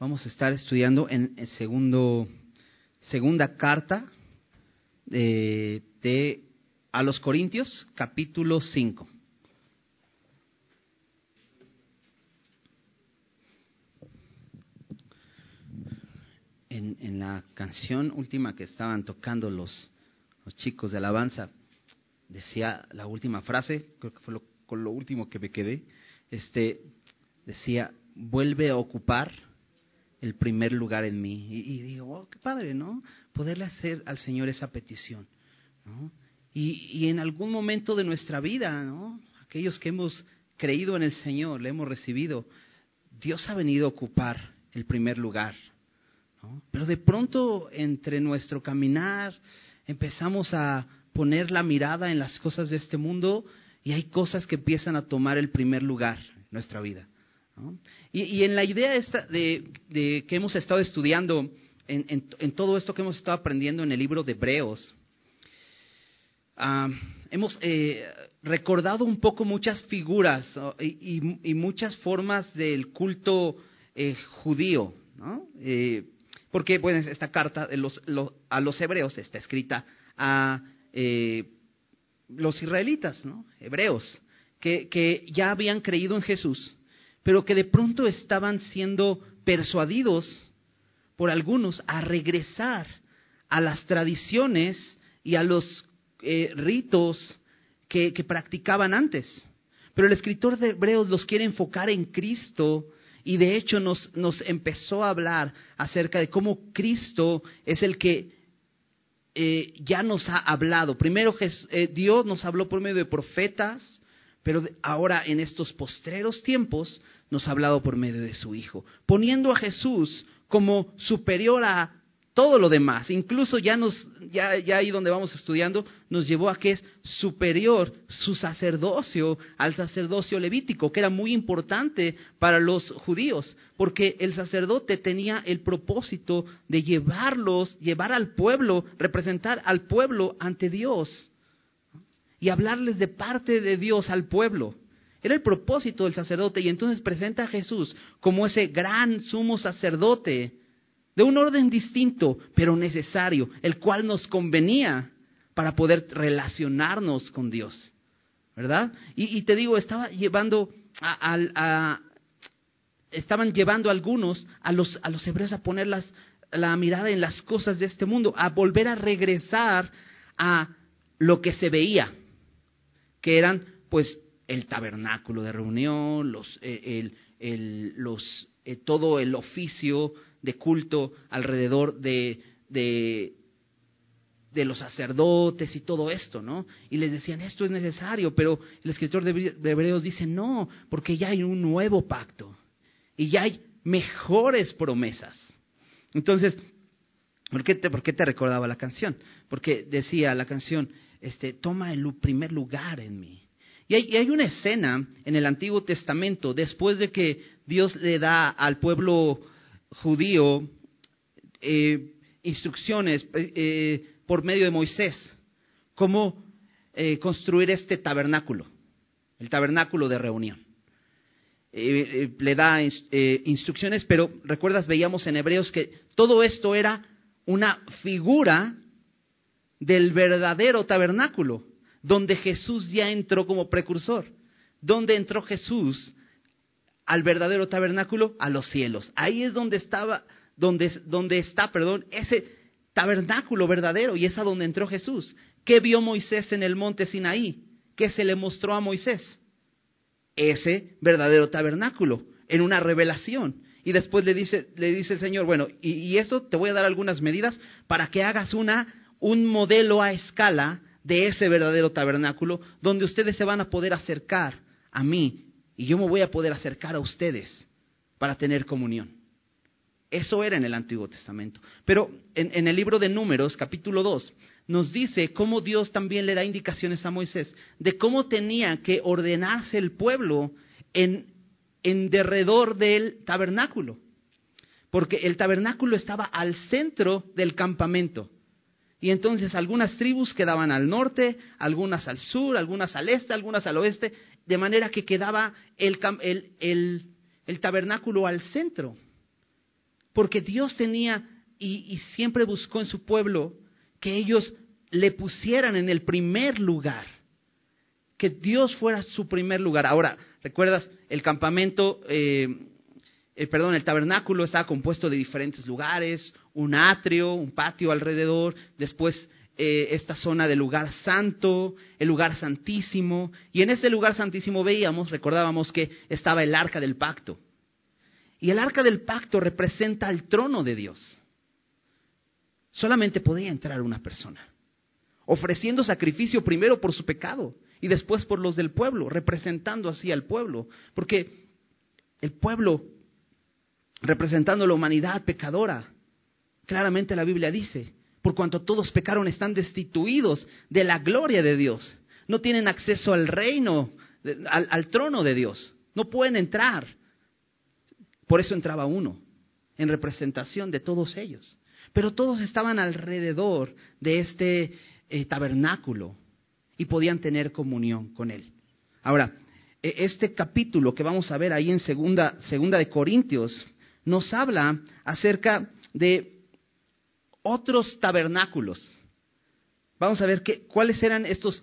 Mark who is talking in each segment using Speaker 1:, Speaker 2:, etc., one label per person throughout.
Speaker 1: Vamos a estar estudiando en el segundo, segunda carta de, de a los Corintios, capítulo 5. En, en, la canción última que estaban tocando los, los chicos de alabanza, decía la última frase, creo que fue lo, con lo último que me quedé, este, decía, vuelve a ocupar el primer lugar en mí. Y, digo, oh, qué padre, ¿no? Poderle hacer al Señor esa petición. Y, y, en algún momento de nuestra vida, ¿no? Aquellos que hemos creído en el Señor, le hemos recibido, Dios ha venido a ocupar el primer lugar. ¿no? Pero de pronto, entre nuestro caminar, empezamos a poner la mirada en las cosas de este mundo y hay cosas que empiezan a tomar el primer lugar en nuestra vida. Y, en la idea de, que hemos estado estudiando, en, todo esto que hemos estado aprendiendo en el libro de Hebreos, ah, hemos eh, recordado un poco muchas figuras y, muchas formas del culto eh, judío, eh, porque bueno, esta carta a los hebreos está escrita a los israelitas, hebreos, que ya habían creído en Jesús pero que de pronto estaban siendo persuadidos por algunos a regresar a las tradiciones y a los eh, ritos que, practicaban antes. Pero el escritor de Hebreos los quiere enfocar en Cristo y de hecho nos, empezó a hablar acerca de cómo Cristo es el que eh, ya nos ha hablado. Primero eh, Dios nos habló por medio de profetas, pero ahora en estos postreros tiempos nos ha hablado por medio de su Hijo, poniendo a Jesús como superior a todo lo demás. Incluso ya nos, ya, ya ahí donde vamos estudiando, nos llevó a que es superior su sacerdocio al sacerdocio levítico, que era muy importante para los judíos, porque el sacerdote tenía el propósito de llevarlos, llevar al pueblo, representar al pueblo ante Dios y hablarles de parte de Dios al pueblo. Era el propósito del sacerdote y entonces presenta a Jesús como ese gran sumo sacerdote de un orden distinto, pero necesario, el cual nos convenía para poder relacionarnos con Dios. ¿Verdad? Y, te digo, estaba llevando a, estaban llevando algunos a los, a los hebreos a poner la mirada en las cosas de este mundo, a volver a regresar a lo que se veía que eran pues el tabernáculo de reunión, los, eh, el, los, eh, todo el oficio de culto alrededor de, de, de, los sacerdotes y todo esto, ¿no? Y les decían, esto es necesario, pero el escritor de Hebreos dice, no, porque ya hay un nuevo pacto y ya hay mejores promesas. Entonces, ¿por qué te, por qué te recordaba la canción? Porque decía la canción, este, toma el primer lugar en mí. Y hay, una escena en el Antiguo Testamento, después de que Dios le da al pueblo judío eh, instrucciones eh, eh, por medio de Moisés, cómo construir este tabernáculo, el tabernáculo de reunión. le da instrucciones, pero recuerdas, veíamos en Hebreos que todo esto era una figura del verdadero tabernáculo, donde Jesús ya entró como precursor. ¿Dónde entró Jesús al verdadero tabernáculo? A los cielos. Ahí es donde estaba, donde, donde está, perdón, ese tabernáculo verdadero y es a donde entró Jesús. ¿Qué vio Moisés en el monte Sinaí? ¿Qué se le mostró a Moisés? Ese verdadero tabernáculo, en una revelación. Y después le dice, le dice el Señor, bueno, y, y eso te voy a dar algunas medidas para que hagas una un modelo a escala de ese verdadero tabernáculo donde ustedes se van a poder acercar a mí y yo me voy a poder acercar a ustedes para tener comunión. Eso era en el Antiguo Testamento. Pero en, el libro de Números, capítulo 2, nos dice cómo Dios también le da indicaciones a Moisés de cómo tenía que ordenarse el pueblo en, en derredor del tabernáculo. Porque el tabernáculo estaba al centro del campamento. Y entonces algunas tribus quedaban al norte, algunas al sur, algunas al este, algunas al oeste, de manera que quedaba el, el, el, tabernáculo al centro. porque Dios tenía y, siempre buscó en su pueblo que ellos le pusieran en el primer lugar, que Dios fuera su primer lugar. Ahora, ¿recuerdas? El campamento, eh, eh, perdón, el tabernáculo estaba compuesto de diferentes lugares, un atrio, un patio alrededor, después eh, esta zona del lugar santo, el lugar santísimo, y en ese lugar santísimo veíamos, recordábamos que estaba el arca del pacto. Y el arca del pacto representa el trono de Dios solamente podía entrar una persona, ofreciendo sacrificio primero por su pecado y después por los del pueblo, representando así al pueblo, porque el pueblo, representando la humanidad pecadora, claramente la Biblia dice, por cuanto todos pecaron están destituidos de la gloria de Dios, no tienen acceso al reino, al, trono de Dios, no pueden entrar. Por eso entraba uno, en representación de todos ellos. Pero todos estaban alrededor de este eh, tabernáculo y podían tener comunión con él. Ahora, e, este capítulo que vamos a ver ahí en segunda, segunda de Corintios nos habla acerca de otros tabernáculos. Vamos a ver qué, cuáles eran estos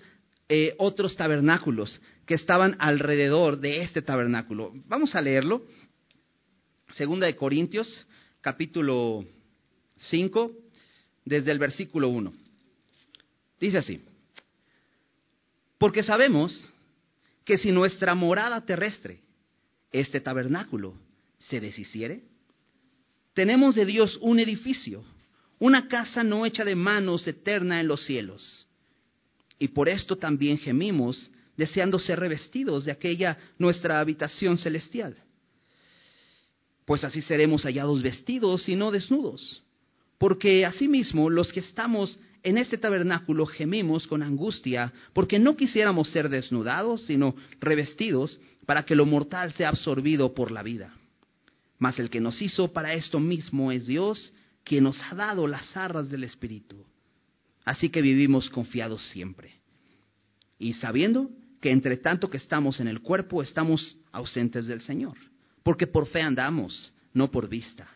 Speaker 1: eh, otros tabernáculos que estaban alrededor de este tabernáculo. Vamos a leerlo. Segunda de Corintios, capítulo 5, desde el versículo 1. Dice así, porque sabemos que si nuestra morada terrestre, este tabernáculo, se deshiciere, tenemos de Dios un edificio, una casa no hecha de manos eterna en los cielos. Y por esto también gemimos, deseando ser revestidos de aquella nuestra habitación celestial. Pues así seremos hallados vestidos y no desnudos porque asimismo los que estamos en este tabernáculo gemimos con angustia, porque no quisiéramos ser desnudados, sino revestidos, para que lo mortal sea absorbido por la vida. Mas el que nos hizo para esto mismo es Dios, quien nos ha dado las arras del Espíritu. Así que vivimos confiados siempre. Y sabiendo que entre tanto que estamos en el cuerpo, estamos ausentes del Señor, porque por fe andamos, no por vista.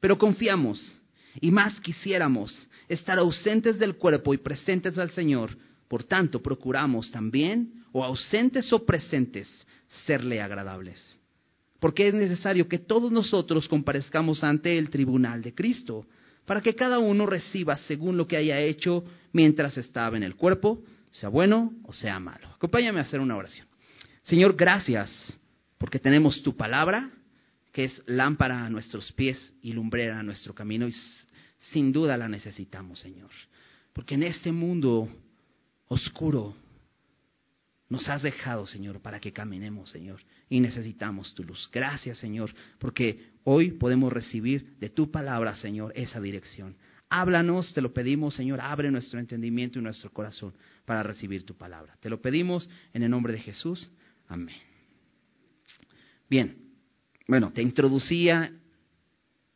Speaker 1: Pero confiamos y más quisiéramos estar ausentes del cuerpo y presentes al Señor. Por tanto, procuramos también, o ausentes o presentes, serle agradables. Porque es necesario que todos nosotros comparezcamos ante el tribunal de Cristo, para que cada uno reciba según lo que haya hecho mientras estaba en el cuerpo, sea bueno o sea malo. Acompáñame a hacer una oración. Señor, gracias porque tenemos tu palabra que es lámpara a nuestros pies y lumbrera a nuestro camino, y sin duda la necesitamos, Señor. Porque en este mundo oscuro nos has dejado, Señor, para que caminemos, Señor, y necesitamos tu luz. Gracias, Señor, porque hoy podemos recibir de tu palabra, Señor, esa dirección. Háblanos, te lo pedimos, Señor, abre nuestro entendimiento y nuestro corazón para recibir tu palabra. Te lo pedimos en el nombre de Jesús. Amén. Bien, bueno, te introducía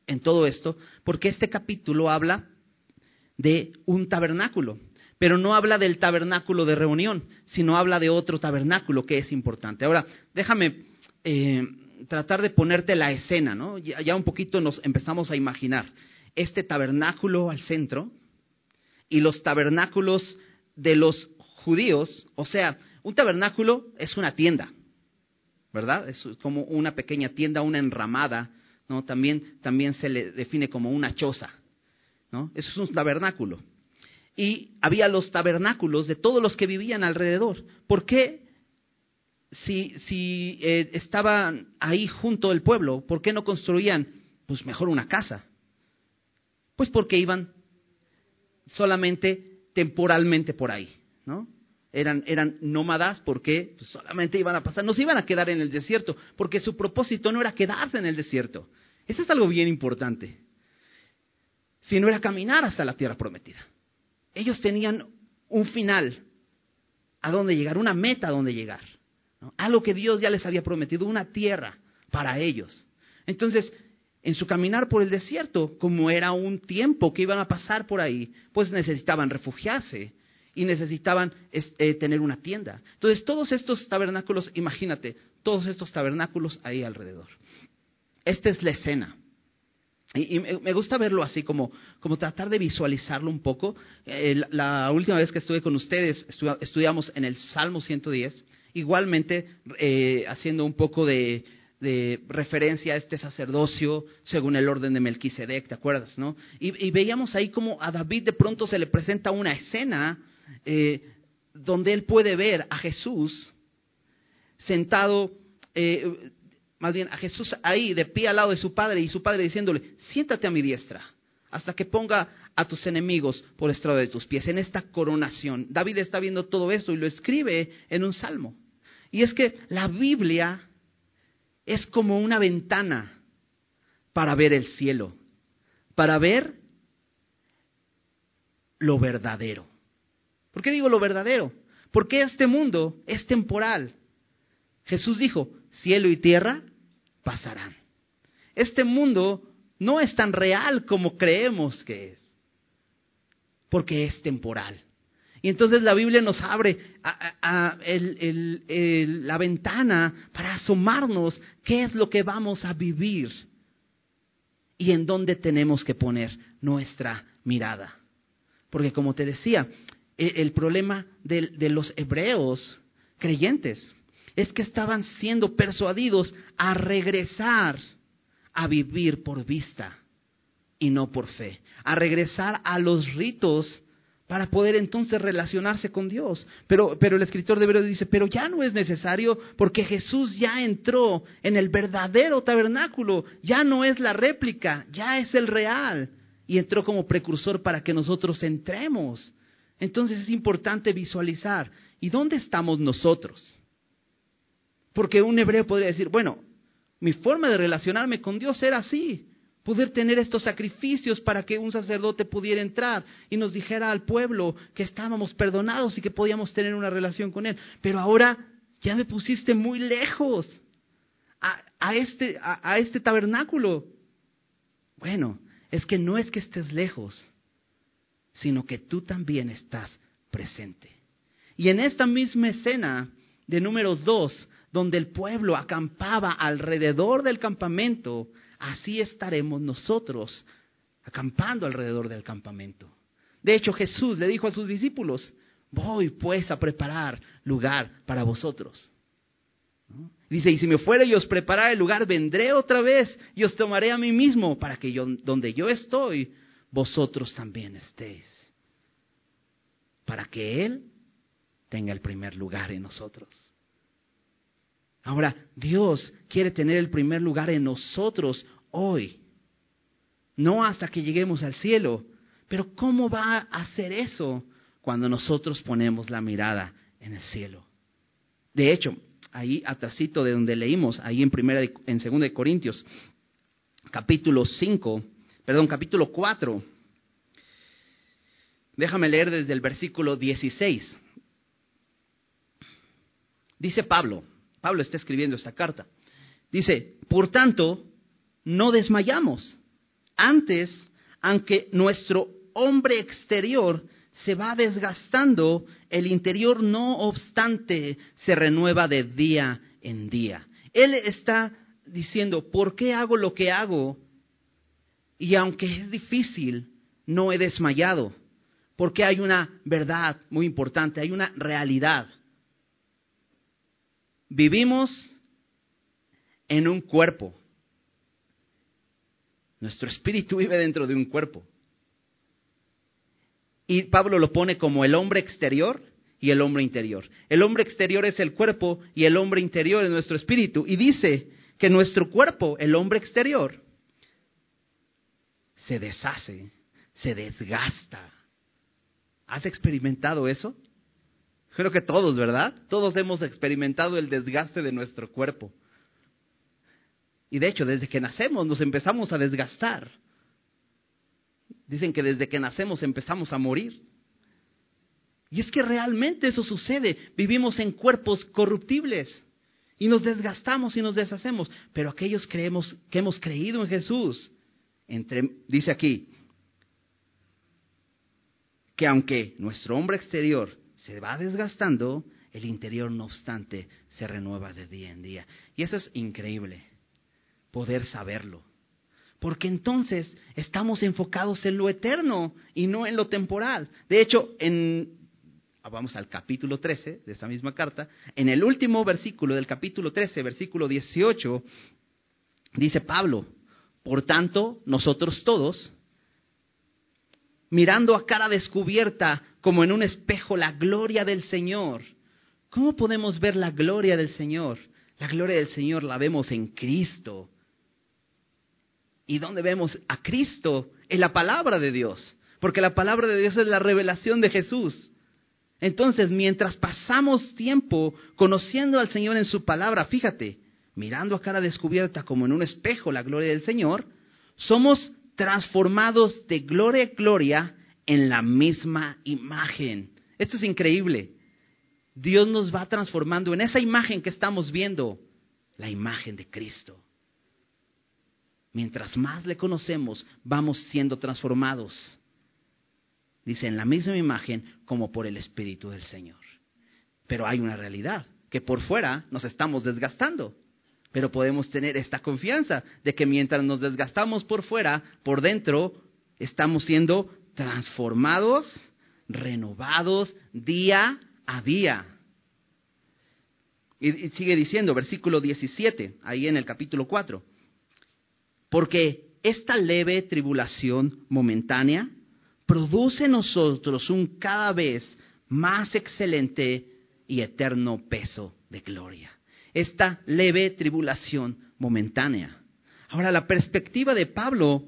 Speaker 1: en todo esto porque este capítulo habla de un tabernáculo, pero no habla del tabernáculo de reunión, sino habla de otro tabernáculo que es importante. Ahora, déjame eh, tratar de ponerte la escena, ¿no? Ya, ya un poquito nos empezamos a imaginar este tabernáculo al centro y los tabernáculos de los judíos, o sea, un tabernáculo es una tienda, ¿verdad? Es como una pequeña tienda, una enramada, ¿no? También, también se le define como una choza, ¿no? Eso es un tabernáculo. Y había los tabernáculos de todos los que vivían alrededor. ¿Por qué? Si, si eh, estaban ahí junto al pueblo, ¿por qué no construían, pues mejor una casa? Pues porque iban solamente temporalmente por ahí, ¿no? eran, eran nómadas porque solamente iban a pasar, no se iban a quedar en el desierto, porque su propósito no era quedarse en el desierto. Eso es algo bien importante. Sino era caminar hasta la tierra prometida. Ellos tenían un final a dónde llegar, una meta a dónde llegar. Algo que Dios ya les había prometido, una tierra para ellos. Entonces, en su caminar por el desierto, como era un tiempo que iban a pasar por ahí, pues necesitaban refugiarse y necesitaban eh, tener una tienda. Entonces, todos estos tabernáculos, imagínate, todos estos tabernáculos ahí alrededor. Esta es la escena. Y, me gusta verlo así, como, como tratar de visualizarlo un poco. Eh, la, última vez que estuve con ustedes, estudiamos en el Salmo 110, igualmente eh, haciendo un poco de, referencia a este sacerdocio según el orden de Melquisedec, ¿te acuerdas? No? Y, veíamos ahí como a David de pronto se le presenta una escena eh, donde él puede ver a Jesús sentado más bien a Jesús ahí, de pie al lado de su padre, y su padre diciéndole, siéntate a mi diestra, hasta que ponga a tus enemigos por estrado de tus pies, en esta coronación. David está viendo todo esto y lo escribe en un salmo. Y es que la Biblia es como una ventana para ver el cielo, para ver lo verdadero. ¿Por qué digo lo verdadero? Porque este mundo es temporal. Jesús dijo, cielo y tierra pasarán. Este mundo no es tan real como creemos que es, porque es temporal. Y entonces la Biblia nos abre la ventana para asomarnos qué es lo que vamos a vivir y en dónde tenemos que poner nuestra mirada. Porque como te decía, e, el, problema de los hebreos creyentes es que estaban siendo persuadidos a regresar a vivir por vista y no por fe, a regresar a los ritos para poder entonces relacionarse con Dios. Pero, pero el escritor de Hebreos dice, pero ya no es necesario porque Jesús ya entró en el verdadero tabernáculo, ya no es la réplica, ya es el real. Y entró como precursor para que nosotros entremos. Entonces es importante visualizar, ¿y dónde estamos nosotros? Porque un hebreo podría decir, bueno, mi forma de relacionarme con Dios era así, poder tener estos sacrificios para que un sacerdote pudiera entrar y nos dijera al pueblo que estábamos perdonados y que podíamos tener una relación con Él. Pero ahora ya me pusiste muy lejos a, este, a este tabernáculo. Bueno, es que no es que estés lejos, sino que tú también estás presente. Y en esta misma escena de números dos, donde el pueblo acampaba alrededor del campamento, así estaremos nosotros acampando alrededor del campamento. De hecho, Jesús le dijo a sus discípulos, voy pues a preparar lugar para vosotros. Dice, y si me fuera y os preparar el lugar, vendré otra vez y os tomaré a mí mismo para que yo, donde yo estoy, vosotros también estéis. Para que Él tenga el primer lugar en nosotros. Ahora, Dios quiere tener el primer lugar en nosotros hoy, no hasta que lleguemos al cielo. Pero ¿cómo va a hacer eso cuando nosotros ponemos la mirada en el cielo? De hecho, ahí atrásito de donde leímos, ahí en primera en segunda de Corintios, capítulo 5, perdón, capítulo 4. Déjame leer desde el versículo 16. Dice Pablo, Pablo está escribiendo esta carta. Dice, por tanto, no desmayamos. Antes, aunque nuestro hombre exterior se va desgastando, el interior no obstante se renueva de día en día. Él está diciendo, ¿por qué hago lo que hago? Y aunque es difícil, no he desmayado, porque hay una verdad muy importante, hay una realidad. Vivimos en un cuerpo. Nuestro espíritu vive dentro de un cuerpo. Y Pablo lo pone como el hombre exterior y el hombre interior. El hombre exterior es el cuerpo y el hombre interior es nuestro espíritu. Y dice que nuestro cuerpo, el hombre exterior, se deshace, se desgasta. ¿Has experimentado eso? Creo que todos, ¿verdad? Todos hemos experimentado el desgaste de nuestro cuerpo. Y de hecho, desde que nacemos nos empezamos a desgastar. Dicen que desde que nacemos empezamos a morir. Y es que realmente eso sucede. Vivimos en cuerpos corruptibles y nos desgastamos y nos deshacemos. Pero aquellos creemos, que hemos creído en Jesús, dice aquí, que aunque nuestro hombre exterior se va desgastando, el interior no obstante se renueva de día en día. Y eso es increíble, poder saberlo. porque entonces estamos enfocados en lo eterno y no en lo temporal. De hecho, en vamos al capítulo 13 de esta misma carta, en el último versículo del capítulo 13, versículo 18, dice Pablo, por tanto, nosotros todos, mirando a cara descubierta como en un espejo la gloria del Señor, ¿cómo podemos ver la gloria del Señor? La gloria del Señor la vemos en Cristo. ¿Y dónde vemos a Cristo? En la palabra de Dios. Porque la palabra de Dios es la revelación de Jesús. Entonces, mientras pasamos tiempo conociendo al Señor en su palabra, fíjate, mirando a cara descubierta como en un espejo la gloria del Señor, somos transformados de gloria a gloria en la misma imagen. Esto es increíble. Dios nos va transformando en esa imagen que estamos viendo, la imagen de Cristo. Mientras más le conocemos, vamos siendo transformados. Dice, en la misma imagen como por el Espíritu del Señor. Pero hay una realidad, que por fuera nos estamos desgastando. Pero podemos tener esta confianza de que mientras nos desgastamos por fuera, por dentro, estamos siendo transformados, renovados día a día. Y, sigue diciendo, versículo 17, ahí en el capítulo 4. Porque esta leve tribulación momentánea produce en nosotros un cada vez más excelente y eterno peso de gloria. Esta leve tribulación momentánea. Ahora, la perspectiva de Pablo,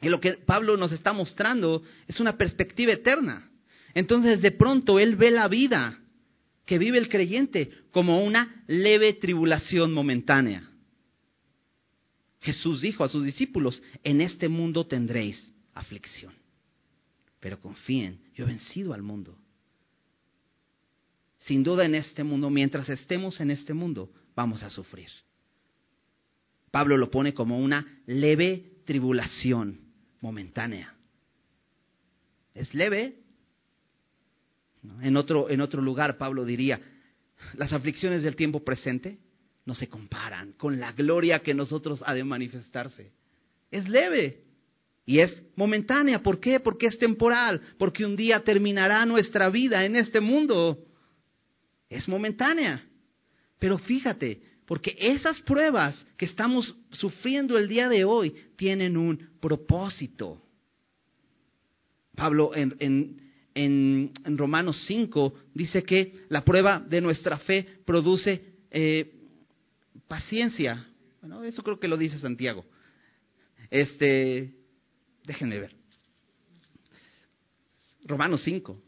Speaker 1: y lo que Pablo nos está mostrando, es una perspectiva eterna. Entonces, de pronto, él ve la vida que vive el creyente como una leve tribulación momentánea. Jesús dijo a sus discípulos, en este mundo tendréis aflicción, pero confíen, yo he vencido al mundo. Sin duda en este mundo, mientras estemos en este mundo, vamos a sufrir. Pablo lo pone como una leve tribulación momentánea. Es leve. En otro, en otro lugar Pablo diría, las aflicciones del tiempo presente no se comparan con la gloria que nosotros ha de manifestarse. Es leve y es momentánea. ¿Por qué? Porque es temporal, porque un día terminará nuestra vida en este mundo. Es momentánea. Pero fíjate, porque esas pruebas que estamos sufriendo el día de hoy tienen un propósito. Pablo en, en, en, Romanos 5 dice que la prueba de nuestra fe produce eh, paciencia. Bueno, eso creo que lo dice Santiago. Este, déjenme ver. Romanos 5.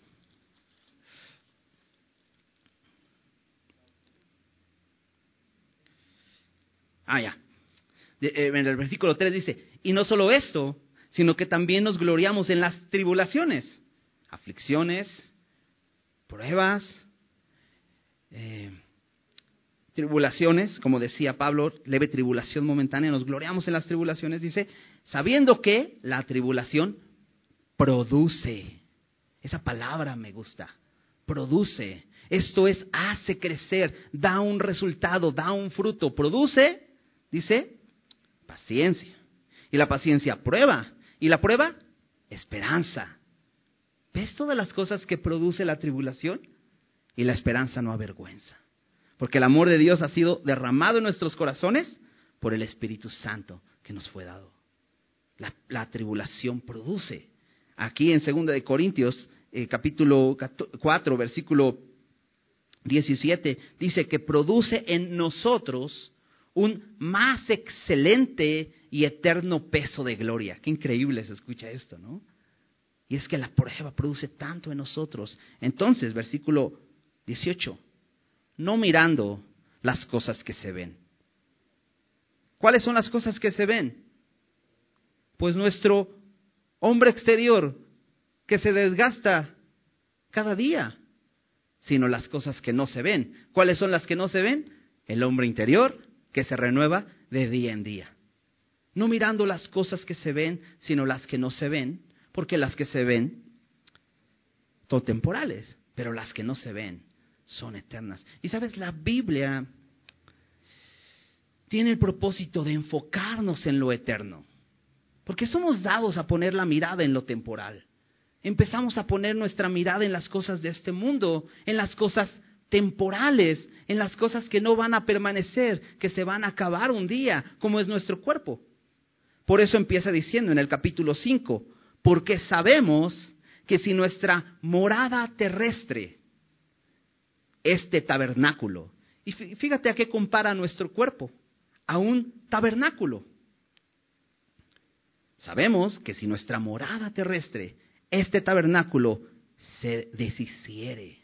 Speaker 1: Ah, ya. Eh, en el versículo 3 dice, y no solo esto, sino que también nos gloriamos en las tribulaciones, aflicciones, pruebas, eh, tribulaciones, como decía Pablo, leve tribulación momentánea, nos gloriamos en las tribulaciones, dice, sabiendo que la tribulación produce. Esa palabra me gusta, produce. Esto es, hace crecer, da un resultado, da un fruto, produce, dice, paciencia. Y la paciencia prueba. Y la prueba, esperanza. ¿Ves todas las cosas que produce la tribulación? Y la esperanza no avergüenza. Porque el amor de Dios ha sido derramado en nuestros corazones por el Espíritu Santo que nos fue dado. La, tribulación produce. Aquí en 2 de Corintios, eh, capítulo 4, versículo 17, dice que produce en nosotros un más excelente y eterno peso de gloria. Qué increíble se escucha esto, ¿no? Y es que la prueba produce tanto en nosotros. Entonces, versículo 18, no mirando las cosas que se ven. ¿Cuáles son las cosas que se ven? Pues nuestro hombre exterior que se desgasta cada día, sino las cosas que no se ven. ¿Cuáles son las que no se ven? El hombre interior que se renueva de día en día. No mirando las cosas que se ven, sino las que no se ven, porque las que se ven son temporales, pero las que no se ven son eternas. Y sabes, la Biblia tiene el propósito de enfocarnos en lo eterno. Porque somos dados a poner la mirada en lo temporal. Empezamos a poner nuestra mirada en las cosas de este mundo, en las cosas temporales, en las cosas que no van a permanecer, que se van a acabar un día, como es nuestro cuerpo. Por eso empieza diciendo en el capítulo 5, porque sabemos que si nuestra morada terrestre, este tabernáculo, y fíjate a qué compara nuestro cuerpo, a un tabernáculo. Sabemos que si nuestra morada terrestre, este tabernáculo, se deshiciere,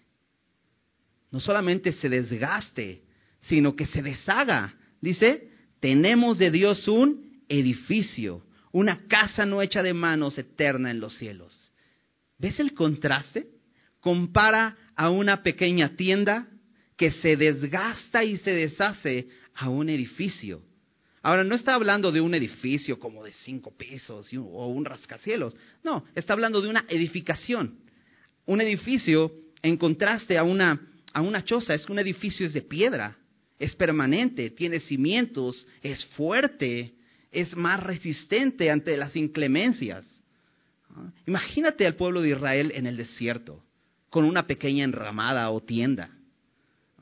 Speaker 1: no solamente se desgaste, sino que se deshaga, dice, tenemos de Dios un edificio, una casa no hecha de manos eterna en los cielos. ¿Ves el contraste? Compara a una pequeña tienda que se desgasta y se deshace a un edificio Ahora, no está hablando de un edificio como de cinco pisos o un rascacielos. No, está hablando de una edificación. Un edificio, en contraste a una, a una choza, es que un edificio es de piedra, es permanente, tiene cimientos, es fuerte, es más resistente ante las inclemencias. ¿Ah? Imagínate al pueblo de Israel en el desierto, con una pequeña enramada o tienda.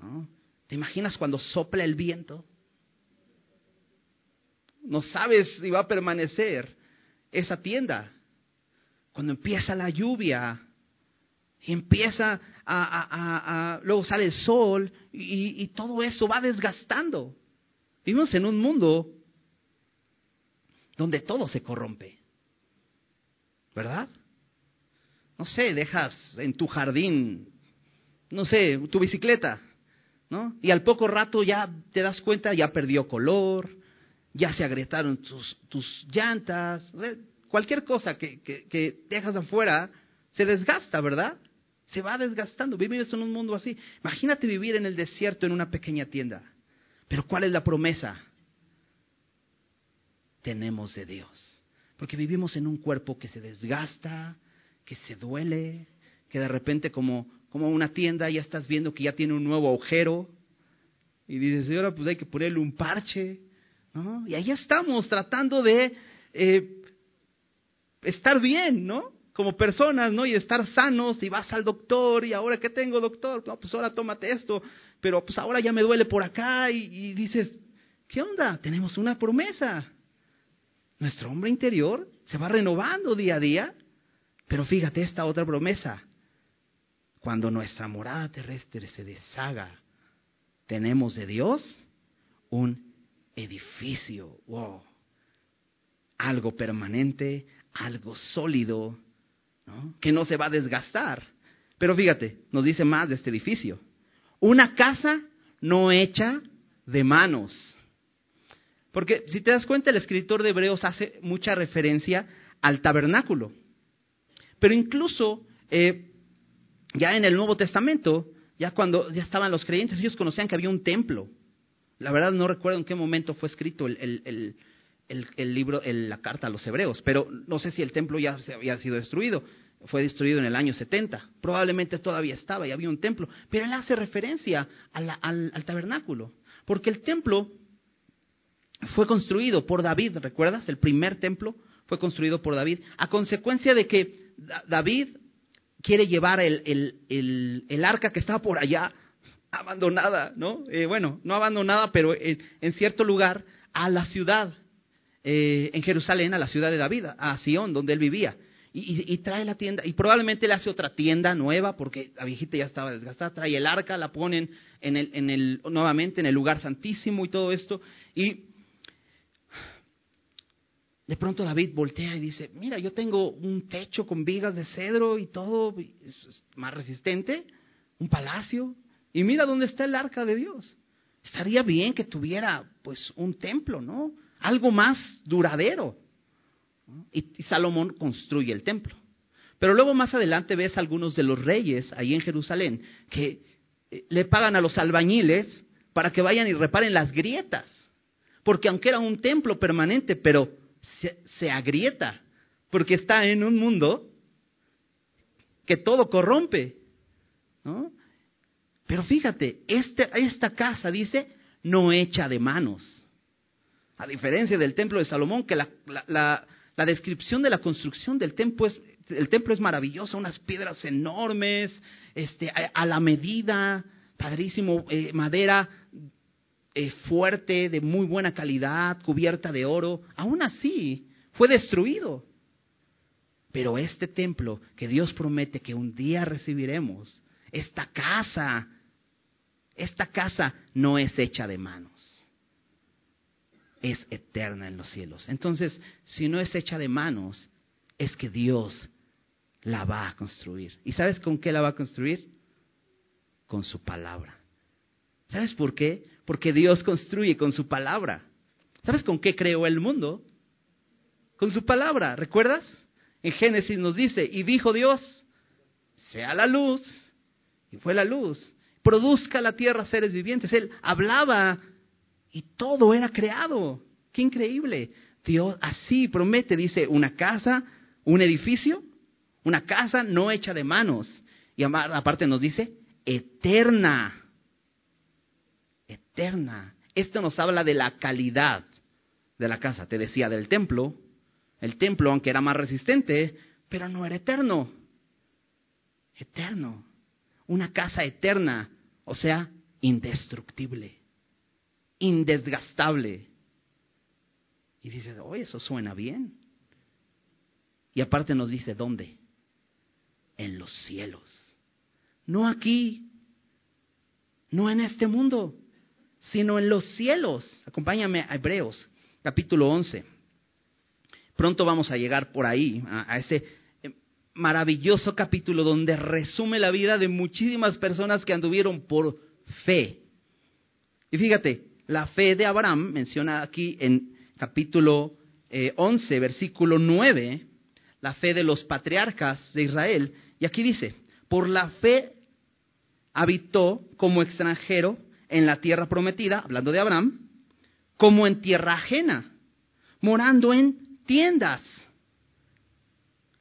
Speaker 1: ¿Ah? ¿Te imaginas cuando sopla el viento? no sabes si va a permanecer esa tienda. Cuando empieza la lluvia y empieza luego sale el sol y, y todo eso va desgastando. Vivimos en un mundo donde todo se corrompe, ¿verdad? No sé, dejas en tu jardín, no sé, tu bicicleta, ¿no? Y al poco rato ya te das cuenta, ya perdió color, ya se agrietaron tus, tus llantas, cualquier cosa que, que, dejas afuera se desgasta, ¿verdad? Se va desgastando. Vivimos en un mundo así. Imagínate vivir en el desierto en una pequeña tienda. Pero ¿cuál es la promesa? Tenemos de Dios. Porque vivimos en un cuerpo que se desgasta, que se duele, que de repente como, como una tienda ya estás viendo que ya tiene un nuevo agujero. Y dices, ahora pues hay que ponerle un parche. Y ahí estamos tratando de eh, estar bien, ¿no? Como personas, ¿no? Y estar sanos y vas al doctor y ahora que tengo doctor, pues ahora tómate esto, pero pues ahora ya me duele por acá y, y dices, ¿qué onda? Tenemos una promesa. Nuestro hombre interior se va renovando día a día, pero fíjate esta otra promesa. Cuando nuestra morada terrestre se deshaga, tenemos de Dios un edificio, wow, algo permanente, algo sólido, que no se va a desgastar. Pero fíjate, nos dice más de este edificio. Una casa no hecha de manos. Porque si te das cuenta, el escritor de Hebreos hace mucha referencia al tabernáculo. Pero incluso eh, ya en el Nuevo Testamento, ya cuando ya estaban los creyentes, ellos conocían que había un templo. La verdad no recuerdo en qué momento fue escrito el, libro, la carta a los hebreos, pero no sé si el templo ya se había sido destruido. Fue destruido en el año 70. Probablemente todavía estaba y había un templo. Pero él hace referencia al, al tabernáculo. Porque el templo fue construido por David, ¿recuerdas? El primer templo fue construido por David. A consecuencia de que David quiere llevar el, el, arca que estaba por allá abandonada, ¿no? Eh, bueno, no abandonada, pero en, cierto lugar, a la ciudad, eh, en Jerusalén, a la ciudad de David, a Sion, donde él vivía. Y, trae la tienda, y probablemente le hace otra tienda nueva, porque la viejita ya estaba desgastada, trae el arca, la ponen en el, en el, nuevamente en el lugar santísimo y todo esto, y de pronto David voltea y dice, mira, yo tengo un techo con vigas de cedro y todo, es más resistente, un palacio, y mira dónde está el arca de Dios. Estaría bien que tuviera pues un templo, ¿no? Algo más duradero. Y, Salomón construye el templo. Pero luego más adelante ves algunos de los reyes ahí en Jerusalén que eh, le pagan a los albañiles para que vayan y reparen las grietas. Porque aunque era un templo permanente, pero se, se agrieta, porque está en un mundo que todo corrompe. ¿no? Pero fíjate, este, esta casa dice, no hecha de manos. A diferencia del templo de Salomón, que la, descripción de la construcción del templo es, el templo es maravillosa, unas piedras enormes, este, a, la medida, padrísimo, eh, madera eh, fuerte, de muy buena calidad, cubierta de oro. Aún así, fue destruido. Pero este templo que Dios promete que un día recibiremos, esta casa, esta casa no es hecha de manos es eterna en los cielos. Entonces, si no es hecha de manos, es que Dios la va a construir. ¿Y sabes con qué la va a construir? Con su palabra. ¿Sabes por qué? Porque Dios construye con su palabra. ¿Sabes con qué creó el mundo? Con su palabra. ¿Recuerdas? En Génesis nos dice, y dijo Dios, sea la luz, y fue la luz. Produzca la tierra seres vivientes. Él hablaba y todo era creado. Qué increíble. Dios así promete, dice, una casa, un edificio, una casa no hecha de manos. Y aparte nos dice, eterna. Eterna. Esto nos habla de la calidad de la casa. Te decía del templo. El templo, aunque era más resistente, pero no era eterno. Eterno. Una casa eterna, o sea, indestructible indesgastable. Y dices, oye, eso suena bien. Y aparte nos dice, ¿dónde? En los cielos. No aquí, no en este mundo, sino en los cielos. Acompáñame a Hebreos, capítulo 11. Pronto vamos a llegar por ahí, a, a ese eh, maravilloso capítulo donde resume la vida de muchísimas personas que anduvieron por fe. Y fíjate, la fe de Abraham, menciona aquí en capítulo 11, eh, versículo 9, la fe de los patriarcas de Israel. Y aquí dice, por la fe habitó como extranjero en la tierra prometida, hablando de Abraham, como en tierra ajena, morando en tiendas,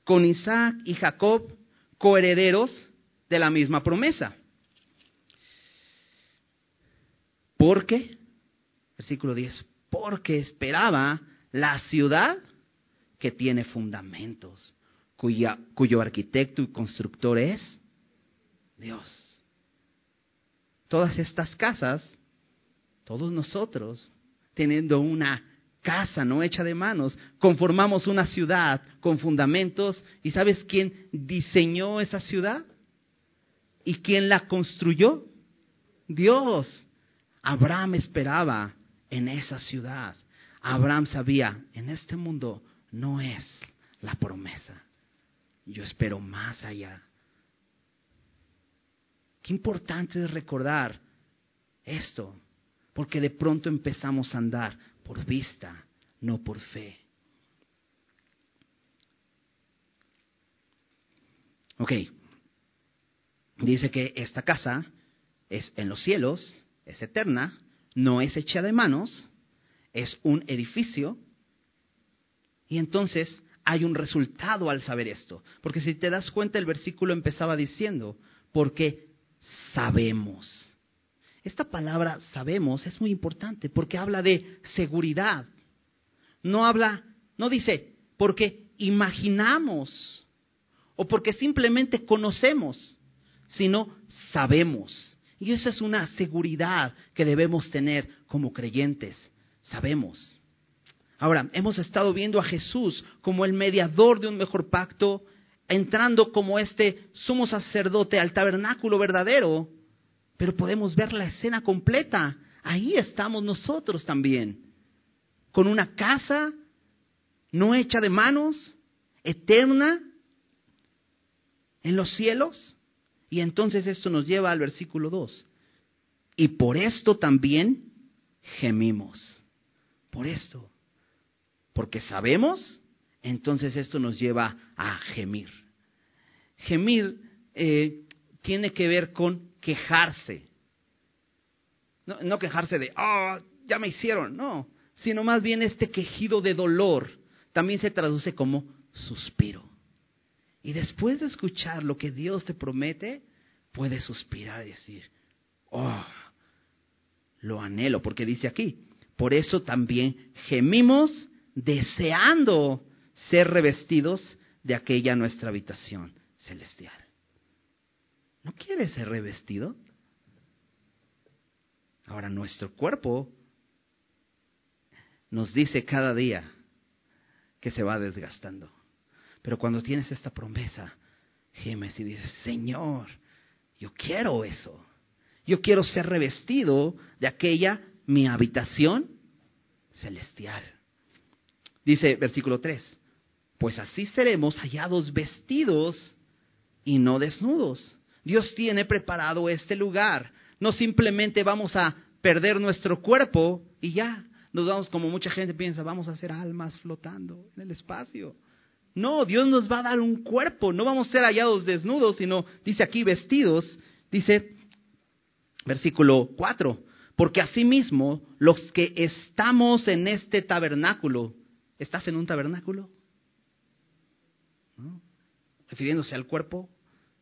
Speaker 1: con Isaac y Jacob, coherederos de la misma promesa. ¿Por qué? Versículo 10, porque esperaba la ciudad que tiene fundamentos, cuyo arquitecto y constructor es Dios. Todas estas casas, todos nosotros, teniendo una casa no hecha de manos, conformamos una ciudad con fundamentos. ¿Y sabes quién diseñó esa ciudad? ¿Y quién la construyó? Dios. Abraham esperaba en esa ciudad. Abraham sabía, en este mundo no es la promesa. Yo espero más allá. Qué importante es recordar esto, porque de pronto empezamos a andar por vista, no por fe. Ok, dice que esta casa es en los cielos, es eterna, no es hecha de manos, es un edificio. Y entonces hay un resultado al saber esto. Porque si te das cuenta, el versículo empezaba diciendo, porque sabemos. Esta palabra sabemos es muy importante porque habla de seguridad. No habla, no dice porque imaginamos o porque simplemente conocemos, sino sabemos. Y esa es una seguridad que debemos tener como creyentes. Sabemos. Ahora, hemos estado viendo a Jesús como el mediador de un mejor pacto, entrando como este sumo sacerdote al tabernáculo verdadero, pero podemos ver la escena completa. Ahí estamos nosotros también, con una casa no hecha de manos, eterna, en los cielos, y entonces esto nos lleva al versículo 2. Y por esto también gemimos. Por esto. Porque sabemos, entonces esto nos lleva a gemir. Gemir eh, tiene que ver con quejarse. No, no quejarse de, oh, ya me hicieron, no. Sino más bien este quejido de dolor también se traduce como suspiro. Y después de escuchar lo que Dios te promete, puedes suspirar y decir, oh, lo anhelo, porque dice aquí, por eso también gemimos deseando ser revestidos de aquella nuestra habitación celestial. ¿No quieres ser revestido? Ahora nuestro cuerpo nos dice cada día que se va desgastando. Pero cuando tienes esta promesa, gemes y dices, Señor, yo quiero eso. Yo quiero ser revestido de aquella mi habitación celestial. Dice versículo 3, pues así seremos hallados vestidos y no desnudos. Dios tiene preparado este lugar. No simplemente vamos a perder nuestro cuerpo y ya, nos vamos como mucha gente piensa, vamos a ser almas flotando en el espacio. No, Dios nos va a dar un cuerpo, no vamos a ser hallados desnudos, sino, dice aquí, vestidos, dice, versículo 4, porque asimismo los que estamos en este tabernáculo, ¿estás en un tabernáculo? Refiriéndose al cuerpo.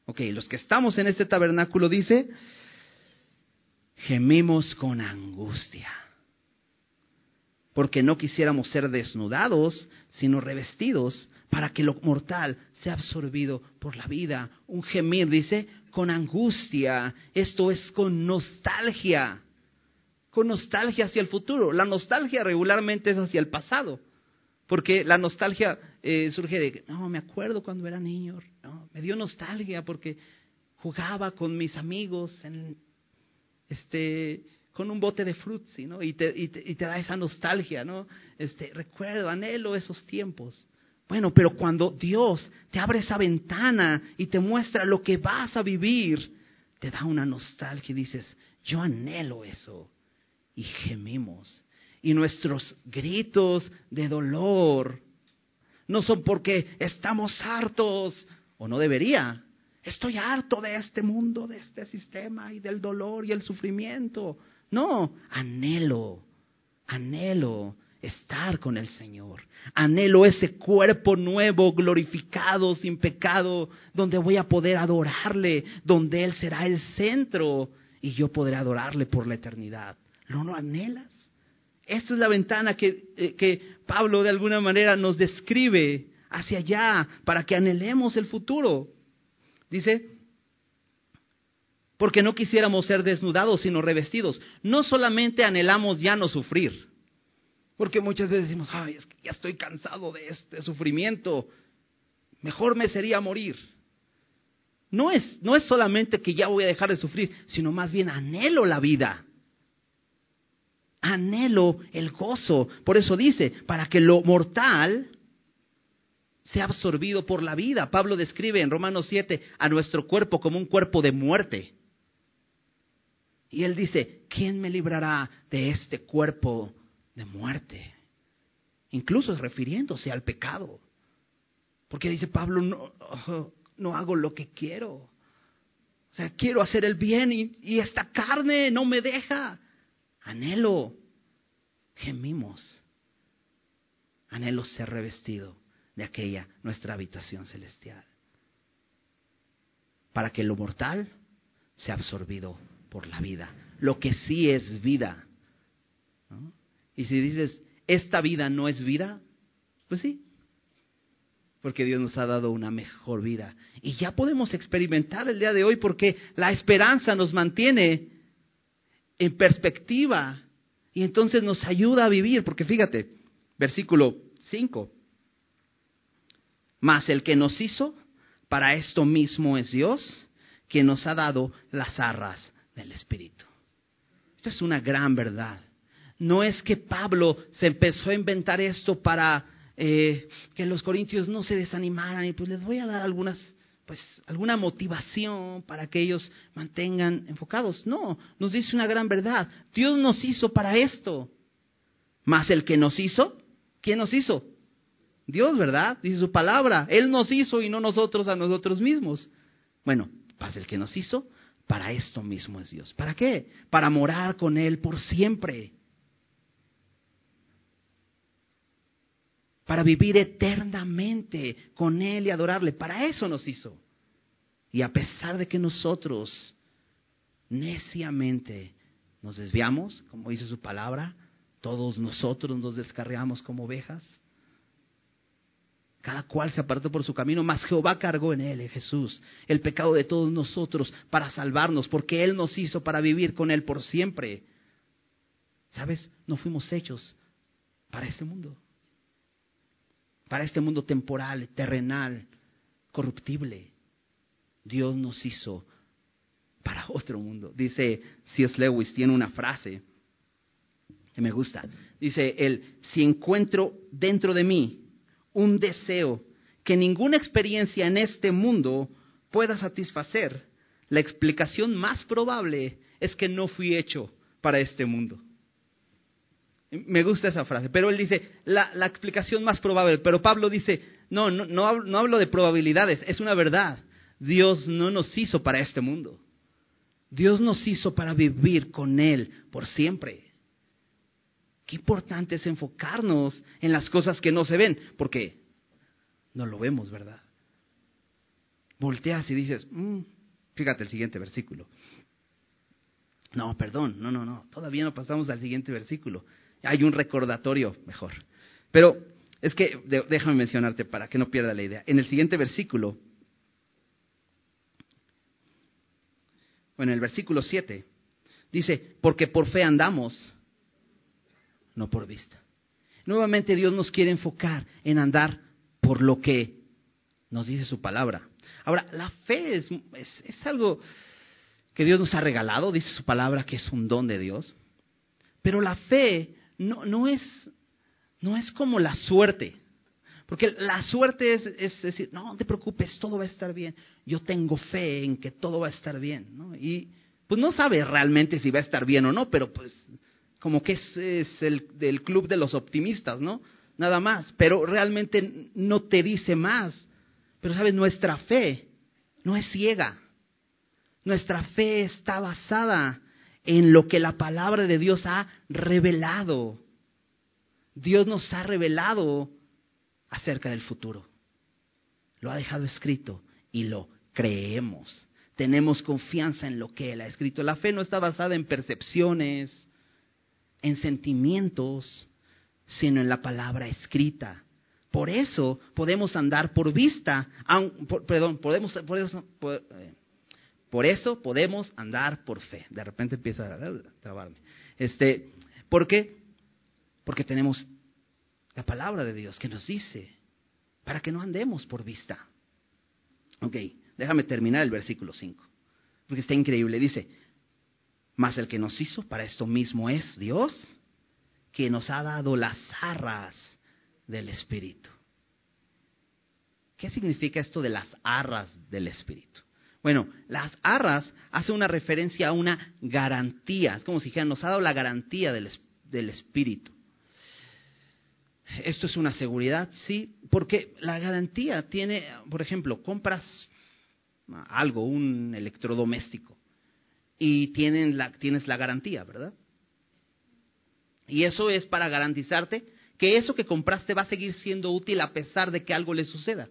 Speaker 1: Ok, los que estamos en este tabernáculo, dice, gemimos con angustia porque no quisiéramos ser desnudados, sino revestidos, para que lo mortal sea absorbido por la vida. Un gemir, dice, con angustia, esto es con nostalgia, con nostalgia hacia el futuro. La nostalgia regularmente es hacia el pasado, porque la nostalgia eh, surge de, no, me acuerdo cuando era niño, no, me dio nostalgia porque jugaba con mis amigos en este con un bote de frutzi, ¿no? Y te, y te, da esa nostalgia, ¿no? Este, recuerdo, anhelo esos tiempos. Bueno, pero cuando Dios te abre esa ventana y te muestra lo que vas a vivir, te da una nostalgia y dices, yo anhelo eso. Y gemimos. Y nuestros gritos de dolor no son porque estamos hartos, o no debería. Estoy harto de este mundo, de este sistema y del dolor y el sufrimiento. No, anhelo, anhelo estar con el Señor. Anhelo ese cuerpo nuevo, glorificado, sin pecado, donde voy a poder adorarle, donde Él será el centro y yo podré adorarle por la eternidad. ¿No lo anhelas? Esta es la ventana que, eh, que Pablo de alguna manera nos describe hacia allá para que anhelemos el futuro. Dice, porque no quisiéramos ser desnudados, sino revestidos. No solamente anhelamos ya no sufrir, porque muchas veces decimos, ay, es que ya estoy cansado de este sufrimiento, mejor me sería morir. No es, no es solamente que ya voy a dejar de sufrir, sino más bien anhelo la vida. Anhelo el gozo. Por eso dice, para que lo mortal sea absorbido por la vida. Pablo describe en Romanos 7 a nuestro cuerpo como un cuerpo de muerte. Y él dice, ¿quién me librará de este cuerpo de muerte? Incluso refiriéndose al pecado. Porque dice Pablo, no, no hago lo que quiero. O sea, quiero hacer el bien y, y esta carne no me deja. Anhelo, gemimos. Anhelo ser revestido de aquella nuestra habitación celestial. Para que lo mortal sea absorbido por la vida, lo que sí es vida. Y si dices, esta vida no es vida, pues sí, porque Dios nos ha dado una mejor vida. Y ya podemos experimentar el día de hoy porque la esperanza nos mantiene en perspectiva y entonces nos ayuda a vivir, porque fíjate, versículo 5, mas el que nos hizo, para esto mismo es Dios, que nos ha dado las arras del Espíritu. Esto es una gran verdad. No es que Pablo se empezó a inventar esto para eh, que los corintios no se desanimaran y pues les voy a dar algunas, pues alguna motivación para que ellos mantengan enfocados. No, nos dice una gran verdad. Dios nos hizo para esto. Más el que nos hizo, ¿quién nos hizo? Dios, ¿verdad? Dice su palabra. Él nos hizo y no nosotros a nosotros mismos. Bueno, más el que nos hizo, para esto mismo es Dios. ¿Para qué? Para morar con Él por siempre. Para vivir eternamente con Él y adorarle. Para eso nos hizo. Y a pesar de que nosotros neciamente nos desviamos, como dice su palabra, todos nosotros nos descarriamos como ovejas, Cada cual se apartó por su camino, mas Jehová cargó en él, en Jesús, el pecado de todos nosotros para salvarnos, porque Él nos hizo para vivir con Él por siempre. ¿Sabes? No fuimos hechos para este mundo, para este mundo temporal, terrenal, corruptible. Dios nos hizo para otro mundo. Dice C.S. Lewis, tiene una frase que me gusta. Dice él, si encuentro dentro de mí un deseo que ninguna experiencia en este mundo pueda satisfacer, la explicación más probable es que no fui hecho para este mundo. Me gusta esa frase, pero él dice, la, explicación más probable, pero Pablo dice, no, no, no, no hablo de probabilidades, es una verdad. Dios no nos hizo para este mundo. Dios nos hizo para vivir con Él por siempre. Qué importante es enfocarnos en las cosas que no se ven, porque no lo vemos, ¿verdad? Volteas y dices, mm, fíjate el siguiente versículo. No, perdón, no, no, no, todavía no pasamos al siguiente versículo. Hay un recordatorio mejor. Pero es que déjame mencionarte para que no pierda la idea. En el siguiente versículo, bueno, en el versículo 7, dice, porque por fe andamos no por vista. Nuevamente Dios nos quiere enfocar en andar por lo que nos dice su palabra. Ahora, la fe es, algo que Dios nos ha regalado, dice su palabra que es un don de Dios, pero la fe no, es, no es como la suerte. Porque la suerte es, es, decir, no, te preocupes, todo va a estar bien. Yo tengo fe en que todo va a estar bien. Y pues no sabes realmente si va a estar bien o no, pero pues como que es, el del club de los optimistas, ¿no? Nada más, pero realmente no te dice más. Pero sabes, nuestra fe no es ciega. Nuestra fe está basada en lo que la palabra de Dios ha revelado. Dios nos ha revelado acerca del futuro. Lo ha dejado escrito y lo creemos. Tenemos confianza en lo que Él ha escrito. La fe no está basada en percepciones, en sentimientos, sino en la palabra escrita. Por eso podemos andar por vista, perdón, podemos, por eso, eh, por, eso podemos andar por fe. De repente empieza a trabarme. Este, ¿Por qué? Porque tenemos la palabra de Dios que nos dice para que no andemos por vista. Ok, déjame terminar el versículo 5, porque está increíble. Dice, mas el que nos hizo para esto mismo es Dios, que nos ha dado las arras del Espíritu. ¿Qué significa esto de las arras del Espíritu? Bueno, las arras hace una referencia a una garantía. Es como si dijeran, nos ha dado la garantía del, del Espíritu. Esto es una seguridad, sí, porque la garantía tiene, por ejemplo, compras algo, un electrodoméstico y tienen la, tienes la garantía, ¿verdad? Y eso es para garantizarte que eso que compraste va a seguir siendo útil a pesar de que algo le suceda.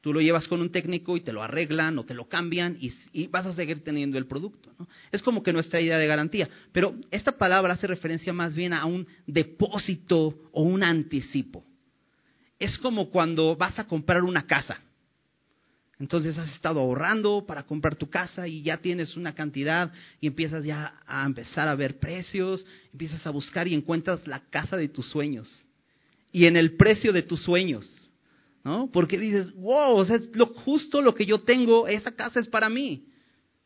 Speaker 1: Tú lo llevas con un técnico y te lo arreglan o te lo cambian y, vas a seguir teniendo el producto. ¿no? Es como que nuestra idea de garantía. Pero esta palabra hace referencia más bien a un depósito o un anticipo. Es como cuando vas a comprar una casa. Entonces has estado ahorrando para comprar tu casa y ya tienes una cantidad y empiezas ya a empezar a ver precios, empiezas a buscar y encuentras la casa de tus sueños. Y en el precio de tus sueños, ¿no? Porque dices, wow, es lo, justo lo que yo tengo, esa casa es para mí.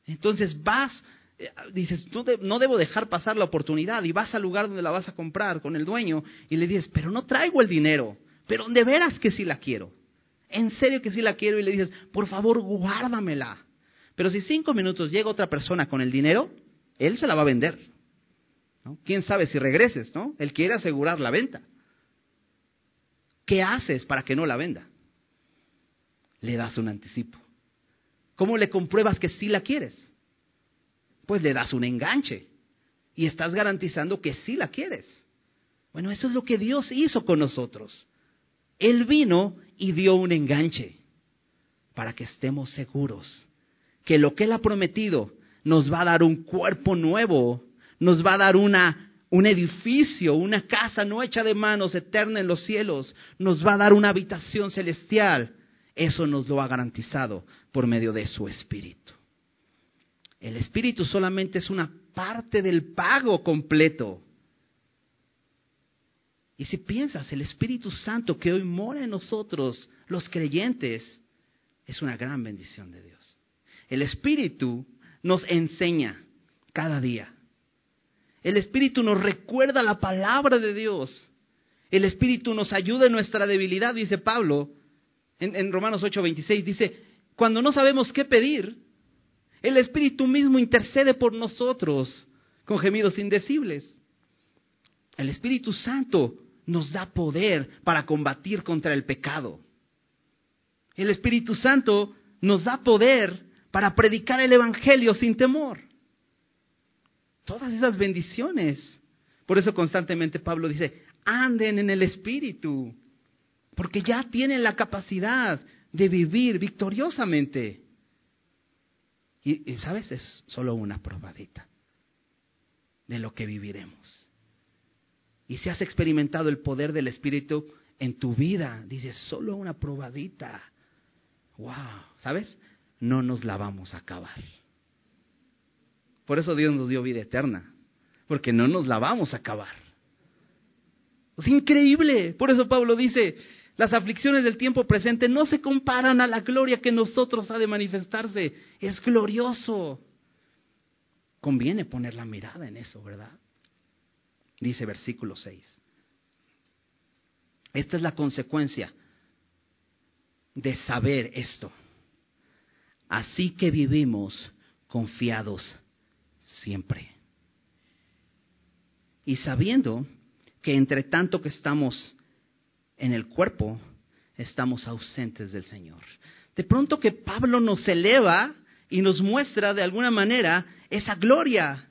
Speaker 1: Entonces vas, eh, dices, no, no debo dejar pasar la oportunidad y vas al lugar donde la vas a comprar con el dueño y le dices, pero no traigo el dinero, pero de veras que sí la quiero en serio que sí la quiero y le dices, por favor, guárdamela. Pero si cinco minutos llega otra persona con el dinero, él se la va a vender. ¿Quién sabe si regreses? ¿no? Él quiere asegurar la venta. ¿Qué haces para que no la venda? Le das un anticipo. ¿Cómo le compruebas que sí la quieres? Pues le das un enganche y estás garantizando que sí la quieres. Bueno, eso es lo que Dios hizo con nosotros. Él vino y dio un enganche para que estemos seguros que lo que Él ha prometido nos va a dar un cuerpo nuevo, nos va a dar una, un edificio, una casa no hecha de manos, eterna en los cielos, nos va a dar una habitación celestial. Eso nos lo ha garantizado por medio de su Espíritu. El Espíritu solamente es una parte del pago completo. Y si piensas, el Espíritu Santo que hoy mora en nosotros, los creyentes, es una gran bendición de Dios. El Espíritu nos enseña cada día. El Espíritu nos recuerda la palabra de Dios. El Espíritu nos ayuda en nuestra debilidad, dice Pablo en, Romanos 8:26. Dice, cuando no sabemos qué pedir, el Espíritu mismo intercede por nosotros con gemidos indecibles. El Espíritu Santo nos da poder para combatir contra el pecado. El Espíritu Santo nos da poder para predicar el Evangelio sin temor. Todas esas bendiciones. Por eso constantemente Pablo dice, anden en el Espíritu, porque ya tienen la capacidad de vivir victoriosamente. Y, sabes, es solo una probadita de lo que viviremos. Y si has experimentado el poder del Espíritu en tu vida, dices, solo una probadita. Wow, ¿sabes? No nos la vamos a acabar. Por eso Dios nos dio vida eterna, porque no nos la vamos a acabar. Es increíble. Por eso Pablo dice, las aflicciones del tiempo presente no se comparan a la gloria que nosotros ha de manifestarse. Es glorioso. Conviene poner la mirada en eso, ¿verdad? Dice versículo 6. Esta es la consecuencia de saber esto. Así que vivimos confiados siempre. Y sabiendo que entre tanto que estamos en el cuerpo, estamos ausentes del Señor. De pronto que Pablo nos eleva y nos muestra de alguna manera esa gloria,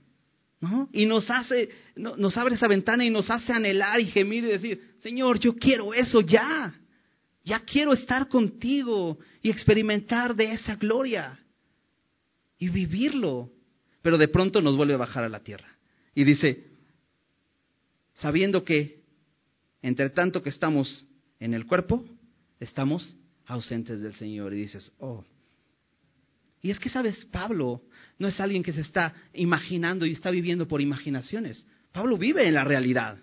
Speaker 1: Y nos hace, nos abre esa ventana y nos hace anhelar y gemir y decir, Señor, yo quiero eso ya. Ya quiero estar contigo y experimentar de esa gloria y vivirlo. Pero de pronto nos vuelve a bajar a la tierra. Y dice, sabiendo que entre tanto que estamos en el cuerpo, estamos ausentes del Señor. Y dices, oh. Y es que, ¿sabes? Pablo no es alguien que se está imaginando y está viviendo por imaginaciones. Pablo vive en la realidad.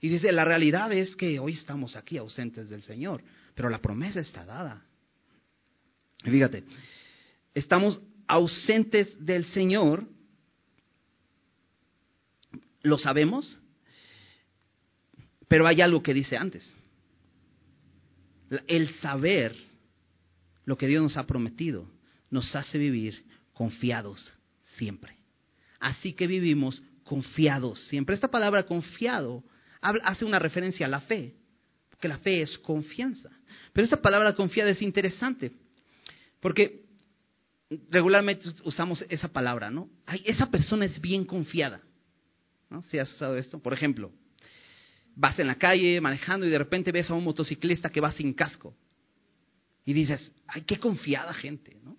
Speaker 1: Y dice, la realidad es que hoy estamos aquí ausentes del Señor, pero la promesa está dada. fíjate, estamos ausentes del Señor, lo sabemos, pero hay algo que dice antes. El saber lo que Dios nos ha prometido nos hace vivir confiados siempre. Así que vivimos confiados siempre. Esta palabra confiado hace una referencia a la fe, porque la fe es confianza. Pero esta palabra confiada es interesante, porque regularmente usamos esa palabra, ¿no? esa persona es bien confiada. ¿no? Si has usado esto, por ejemplo, vas en la calle manejando y de repente ves a un motociclista que va sin casco. Y dices, ay, qué confiada gente, ¿no?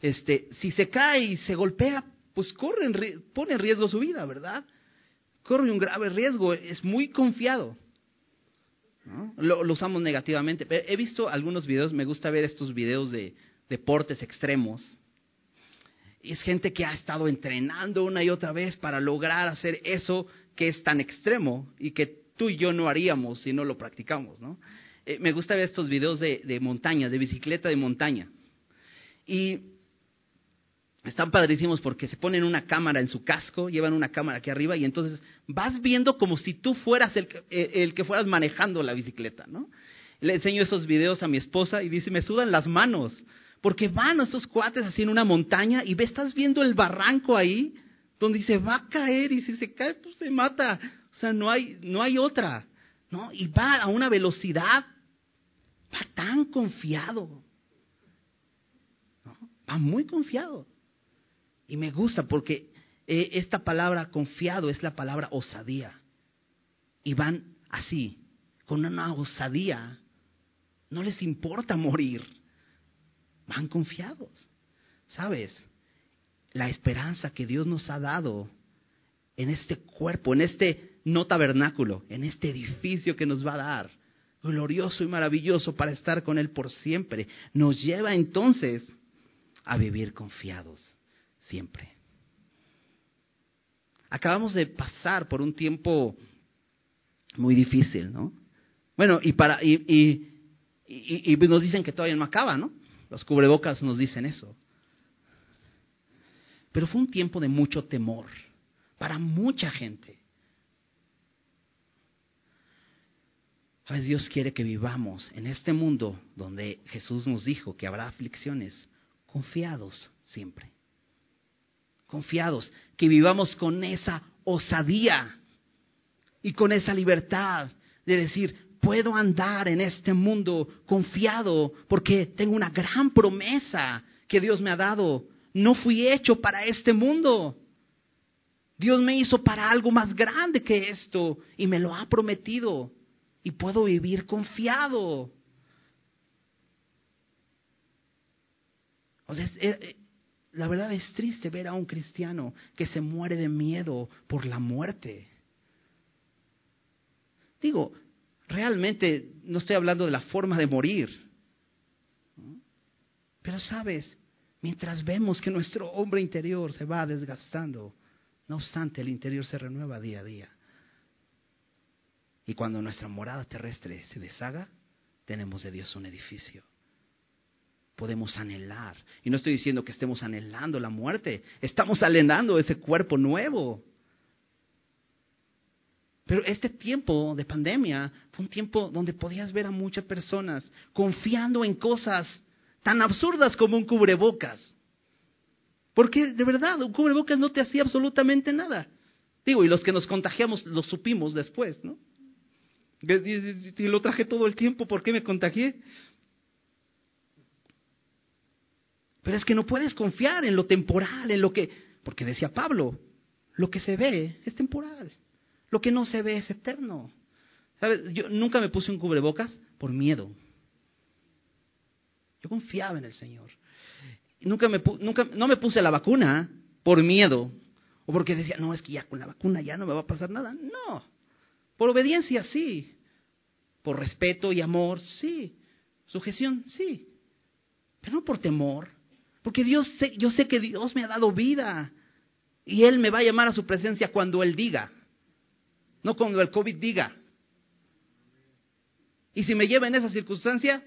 Speaker 1: Este, si se cae y se golpea, pues corre pone en riesgo su vida, ¿verdad? Corre un grave riesgo, es muy confiado. Lo, usamos negativamente. He visto algunos videos, me gusta ver estos videos de deportes extremos. Es gente que ha estado entrenando una y otra vez para lograr hacer eso que es tan extremo y que tú y yo no haríamos si no lo practicamos, ¿no? Eh, me gusta ver estos videos de, de montaña, de bicicleta de montaña. Y están padrísimos porque se ponen una cámara en su casco, llevan una cámara aquí arriba y entonces vas viendo como si tú fueras el, eh, el que fueras manejando la bicicleta, ¿no? Le enseño esos videos a mi esposa y dice, me sudan las manos, porque van esos cuates así en una montaña y ves, estás viendo el barranco ahí donde se va a caer y si se cae, pues se mata. O sea, no hay, no hay otra. ¿no? Y va a una velocidad, va tan confiado. Va muy confiado. Y me gusta porque eh, esta palabra confiado es la palabra osadía. Y van así, con una osadía. No les importa morir. Van confiados. ¿Sabes? la esperanza que Dios nos ha dado en este cuerpo, en este no tabernáculo, en este edificio que nos va a dar, glorioso y maravilloso para estar con Él por siempre, nos lleva entonces a vivir confiados siempre. Acabamos de pasar por un tiempo muy difícil, ¿no? Bueno, y para y, nos dicen que todavía no acaba, ¿no? Los cubrebocas nos dicen eso. Pero fue un tiempo de mucho temor para mucha gente. A Dios quiere que vivamos en este mundo donde Jesús nos dijo que habrá aflicciones, confiados siempre. Confiados, que vivamos con esa osadía y con esa libertad de decir, puedo andar en este mundo confiado porque tengo una gran promesa que Dios me ha dado no fui hecho para este mundo. Dios me hizo para algo más grande que esto y me lo ha prometido y puedo vivir confiado. O sea, eh, la verdad es triste ver a un cristiano que se muere de miedo por la muerte. Digo, realmente no estoy hablando de la forma de morir. Pero sabes, Mientras vemos que nuestro hombre interior se va desgastando, no obstante el interior se renueva día a día. Y cuando nuestra morada terrestre se deshaga, tenemos de Dios un edificio. Podemos anhelar. Y no estoy diciendo que estemos anhelando la muerte, estamos anhelando ese cuerpo nuevo. Pero este tiempo de pandemia fue un tiempo donde podías ver a muchas personas confiando en cosas tan absurdas como un cubrebocas. Porque de verdad, un cubrebocas no te hacía absolutamente nada. Digo, y los que nos contagiamos lo supimos después, ¿no? Si lo traje todo el tiempo, ¿por qué me contagié? Pero es que no puedes confiar en lo temporal, en lo que... Porque decía Pablo, lo que se ve es temporal, lo que no se ve es eterno. ¿Sabes? Yo nunca me puse un cubrebocas por miedo. Yo confiaba en el Señor. Nunca me, nunca, no me puse la vacuna por miedo o porque decía, no, es que ya con la vacuna ya no me va a pasar nada. No, por obediencia sí, por respeto y amor sí, sujeción sí, pero no por temor, porque Dios yo sé que Dios me ha dado vida y Él me va a llamar a su presencia cuando Él diga, no cuando el COVID diga. Y si me lleva en esa circunstancia,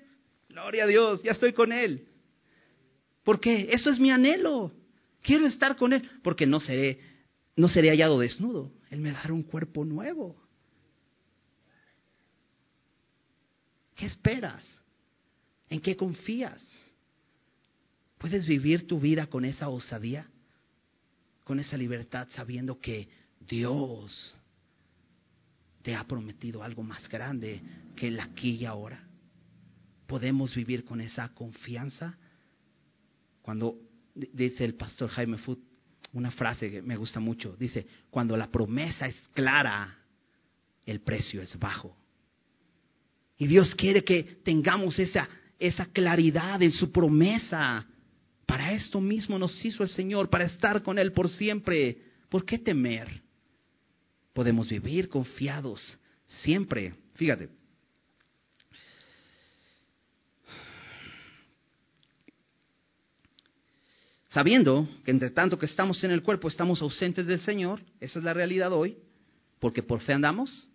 Speaker 1: Gloria a Dios, ya estoy con Él. Porque eso es mi anhelo. Quiero estar con Él. Porque no seré, no seré hallado desnudo. Él me dará un cuerpo nuevo. ¿Qué esperas? ¿En qué confías? ¿Puedes vivir tu vida con esa osadía? Con esa libertad sabiendo que Dios te ha prometido algo más grande que el aquí y ahora podemos vivir con esa confianza. Cuando dice el pastor Jaime Foot una frase que me gusta mucho, dice, cuando la promesa es clara, el precio es bajo. Y Dios quiere que tengamos esa, esa claridad en su promesa. Para esto mismo nos hizo el Señor, para estar con Él por siempre. ¿Por qué temer? Podemos vivir confiados siempre. Fíjate, sabiendo que entre tanto que estamos en el cuerpo estamos ausentes del Señor, esa es la realidad hoy, porque por fe andamos,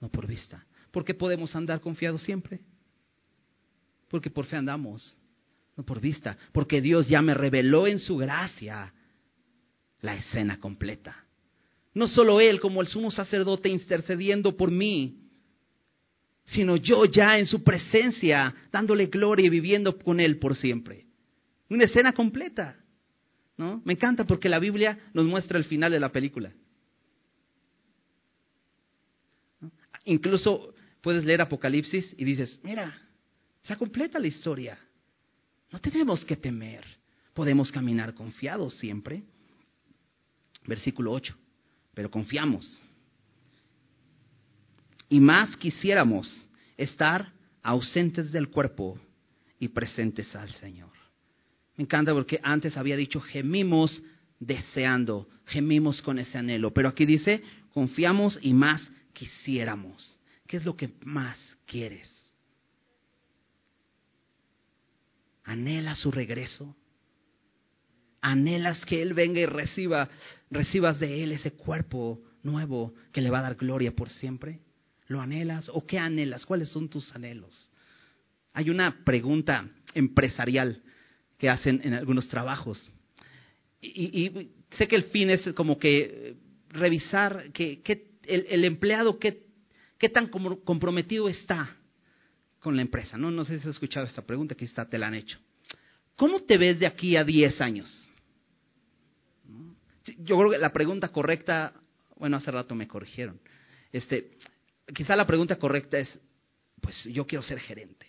Speaker 1: no por vista. porque podemos andar confiados siempre? Porque por fe andamos, no por vista, porque Dios ya me reveló en su gracia la escena completa. No solo Él como el sumo sacerdote intercediendo por mí, sino yo ya en su presencia, dándole gloria y viviendo con Él por siempre. Una escena completa. ¿no? Me encanta porque la Biblia nos muestra el final de la película. Incluso puedes leer Apocalipsis y dices, mira, se completa la historia. No tenemos que temer. Podemos caminar confiados siempre. Versículo 8. Pero confiamos. Y más quisiéramos estar ausentes del cuerpo y presentes al Señor. Me encanta porque antes había dicho gemimos deseando, gemimos con ese anhelo. Pero aquí dice, confiamos y más quisiéramos. ¿Qué es lo que más quieres? ¿Anhela su regreso? ¿Anhelas que Él venga y reciba, recibas de Él ese cuerpo nuevo que le va a dar gloria por siempre? ¿Lo anhelas o qué anhelas? ¿Cuáles son tus anhelos? Hay una pregunta empresarial que hacen en algunos trabajos. Y, sé que el fin es como que revisar que, el, empleado qué, qué tan comprometido está con la empresa. ¿no? no sé si has escuchado esta pregunta, quizá te la han hecho. ¿Cómo te ves de aquí a 10 años? Yo creo que la pregunta correcta, bueno, hace rato me corrigieron. Este, quizá la pregunta correcta es, pues yo quiero ser gerente.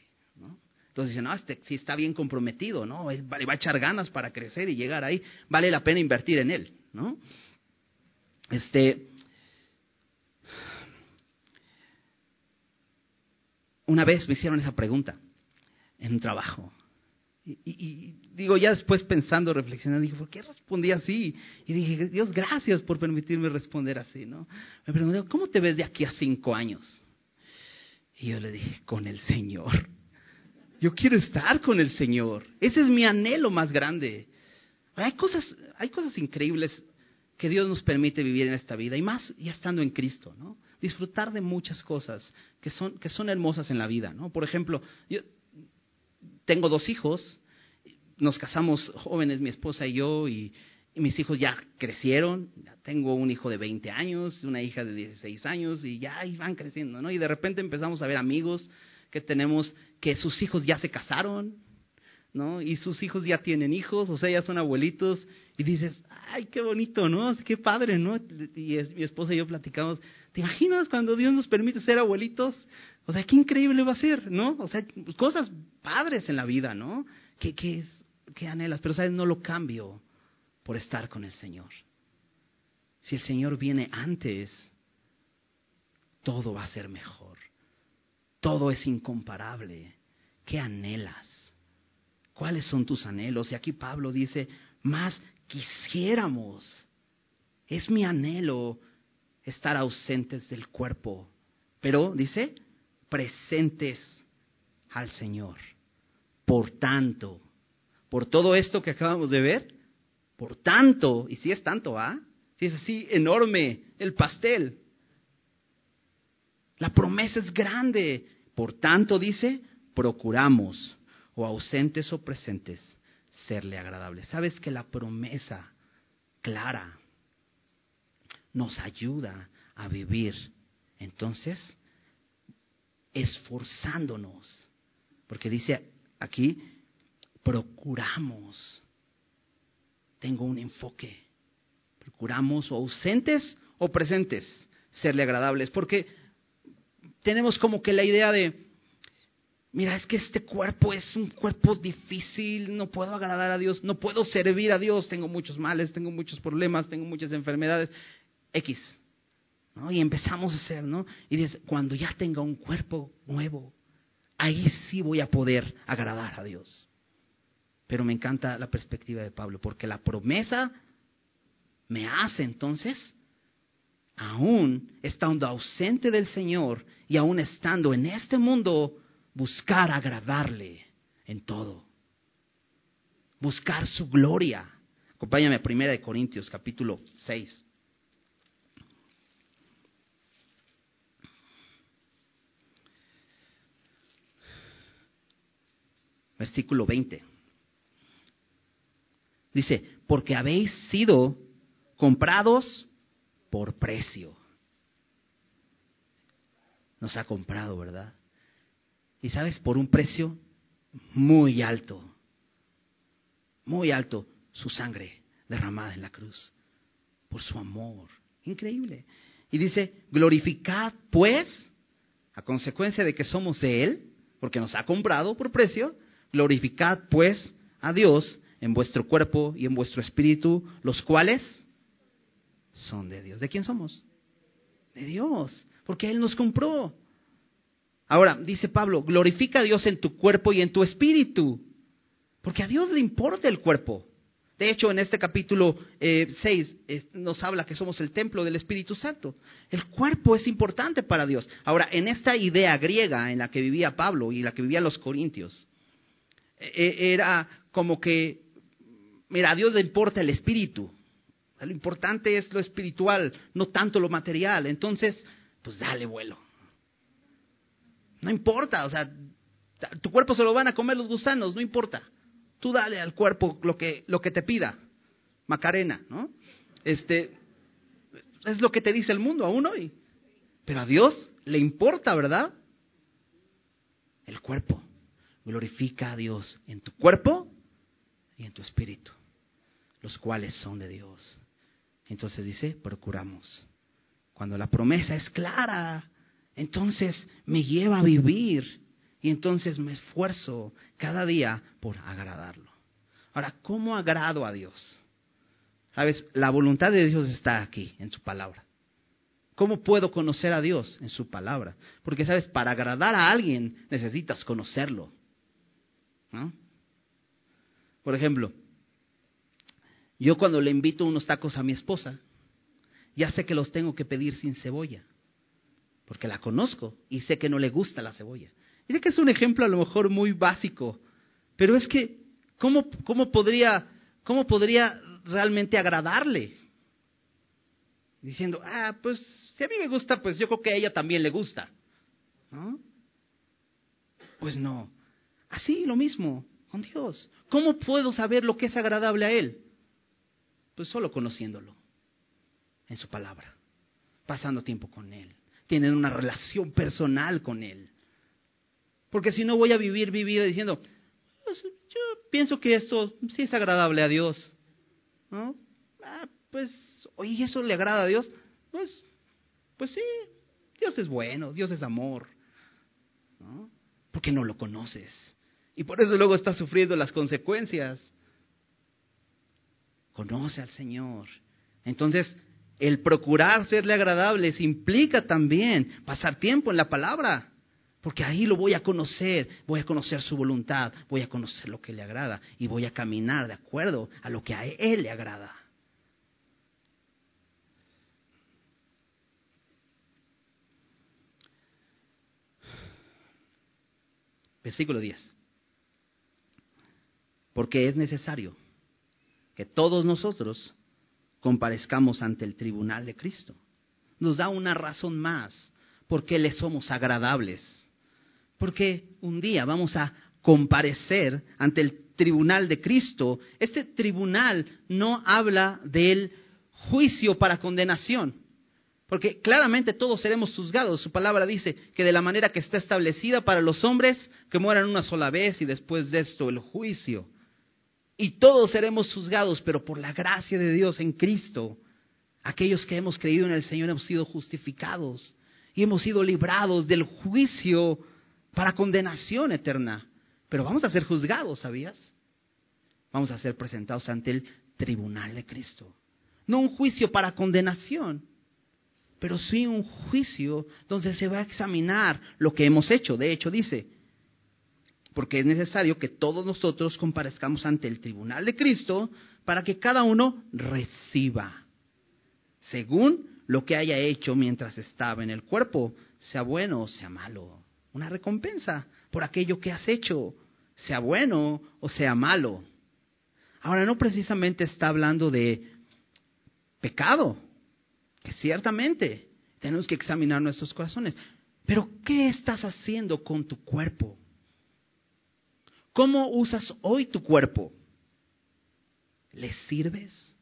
Speaker 1: Entonces dicen, no, este sí está bien comprometido, ¿no? va a echar ganas para crecer y llegar ahí, vale la pena invertir en él, ¿no? Este, una vez me hicieron esa pregunta en un trabajo. Y, digo, ya después pensando, reflexionando, dije, ¿por qué respondí así? Y dije, Dios, gracias por permitirme responder así, ¿no? Me pregunté, ¿cómo te ves de aquí a cinco años? Y yo le dije, con el Señor. Yo quiero estar con el Señor. Ese es mi anhelo más grande. Hay cosas, hay cosas increíbles que Dios nos permite vivir en esta vida y más ya estando en Cristo, ¿no? Disfrutar de muchas cosas que son, que son hermosas en la vida, ¿no? Por ejemplo, yo tengo dos hijos, nos casamos jóvenes, mi esposa y yo, y, mis hijos ya crecieron, tengo un hijo de 20 años, una hija de 16 años, y ya van creciendo, ¿no? Y de repente empezamos a ver amigos que tenemos que sus hijos ya se casaron, ¿no? Y sus hijos ya tienen hijos, o sea, ya son abuelitos, y dices, ay, qué bonito, ¿no? Qué padre, ¿no? Y mi esposa y yo platicamos, ¿te imaginas cuando Dios nos permite ser abuelitos? O sea, qué increíble va a ser, ¿no? O sea, cosas padres en la vida, ¿no? Que, que, que anhelas, pero sabes, no lo cambio por estar con el Señor. Si el Señor viene antes, todo va a ser mejor. Todo es incomparable. ¿Qué anhelas? ¿Cuáles son tus anhelos? Y aquí Pablo dice, más quisiéramos. Es mi anhelo estar ausentes del cuerpo, pero dice, presentes al Señor. Por tanto, por todo esto que acabamos de ver, por tanto, y si es tanto, ¿ah? Si es así enorme el pastel. La promesa es grande. Por tanto, dice, procuramos, o ausentes o presentes, serle agradables. ¿Sabes que la promesa clara nos ayuda a vivir? Entonces, esforzándonos. Porque dice aquí, procuramos. Tengo un enfoque. Procuramos o ausentes o presentes serle agradables. Porque tenemos como que la idea de, mira, es que este cuerpo es un cuerpo difícil, no puedo agradar a Dios, no puedo servir a Dios, tengo muchos males, tengo muchos problemas, tengo muchas enfermedades. X. Y empezamos a hacer, ¿no? Y dice, cuando ya tenga un cuerpo nuevo, ahí sí voy a poder agradar a Dios. Pero me encanta la perspectiva de Pablo, porque la promesa me hace entonces, aún estando ausente del Señor y aún estando en este mundo, buscar agradarle en todo. Buscar su gloria. Acompáñame a 1 Corintios capítulo 6. Versículo 20. Dice, porque habéis sido comprados por precio. Nos ha comprado, ¿verdad? Y sabes, por un precio muy alto, muy alto, su sangre derramada en la cruz, por su amor. Increíble. Y dice, glorificad pues, a consecuencia de que somos de Él, porque nos ha comprado por precio, glorificad pues a Dios en vuestro cuerpo y en vuestro espíritu, los cuales son de Dios. ¿De quién somos? De Dios, porque Él nos compró. Ahora, dice Pablo, glorifica a Dios en tu cuerpo y en tu espíritu, porque a Dios le importa el cuerpo. De hecho, en este capítulo 6 eh, nos habla que somos el templo del Espíritu Santo. El cuerpo es importante para Dios. Ahora, en esta idea griega en la que vivía Pablo y la que vivían los corintios, e, e, era como que, mira, a Dios le importa el espíritu. Lo importante es lo espiritual, no tanto lo material. Entonces, pues dale vuelo. No importa, o sea, tu cuerpo se lo van a comer los gusanos, no importa. Tú dale al cuerpo lo que, lo que te pida. Macarena, ¿no? Este, es lo que te dice el mundo aún hoy. Pero a Dios le importa, ¿verdad? El cuerpo. Glorifica a Dios en tu cuerpo y en tu espíritu, los cuales son de Dios. Entonces dice, procuramos. Cuando la promesa es clara, entonces me lleva a vivir y entonces me esfuerzo cada día por agradarlo. Ahora, ¿cómo agrado a Dios? Sabes, la voluntad de Dios está aquí, en su palabra. ¿Cómo puedo conocer a Dios? En su palabra. Porque, sabes, para agradar a alguien necesitas conocerlo. ¿No? Por ejemplo, yo cuando le invito unos tacos a mi esposa, ya sé que los tengo que pedir sin cebolla, porque la conozco y sé que no le gusta la cebolla. Dice que es un ejemplo a lo mejor muy básico, pero es que, ¿cómo, cómo, podría, cómo podría realmente agradarle? Diciendo, ah, pues si a mí me gusta, pues yo creo que a ella también le gusta. ¿No? Pues no. Así lo mismo con Dios. ¿Cómo puedo saber lo que es agradable a Él? Pues solo conociéndolo en su palabra, pasando tiempo con Él, tienen una relación personal con Él. Porque si no voy a vivir mi vida diciendo, pues, yo pienso que esto sí es agradable a Dios. ¿No? Ah, pues, oye, ¿eso le agrada a Dios? Pues, pues sí, Dios es bueno, Dios es amor. ¿No? Porque no lo conoces. Y por eso luego estás sufriendo las consecuencias. Conoce al Señor. Entonces, el procurar serle agradables implica también pasar tiempo en la palabra. Porque ahí lo voy a conocer, voy a conocer su voluntad, voy a conocer lo que le agrada y voy a caminar de acuerdo a lo que a Él le agrada. Versículo 10. Porque es necesario que todos nosotros comparezcamos ante el tribunal de Cristo. Nos da una razón más porque le somos agradables porque un día vamos a comparecer ante el tribunal de Cristo. Este tribunal no habla del juicio para condenación, porque claramente todos seremos juzgados. Su palabra dice que de la manera que está establecida para los hombres, que mueran una sola vez y después de esto el juicio. Y todos seremos juzgados, pero por la gracia de Dios en Cristo, aquellos que hemos creído en el Señor hemos sido justificados y hemos sido librados del juicio para condenación eterna. Pero vamos a ser juzgados, ¿sabías? Vamos a ser presentados ante el tribunal de Cristo. No un juicio para condenación, pero sí un juicio donde se va a examinar lo que hemos hecho. De hecho, dice, porque es necesario que todos nosotros comparezcamos ante el tribunal de Cristo para que cada uno reciba, según lo que haya hecho mientras estaba en el cuerpo, sea bueno o sea malo una recompensa por aquello que has hecho, sea bueno o sea malo. Ahora, no precisamente está hablando de pecado, que ciertamente tenemos que examinar nuestros corazones, pero ¿qué estás haciendo con tu cuerpo? ¿Cómo usas hoy tu cuerpo? ¿Le sirves?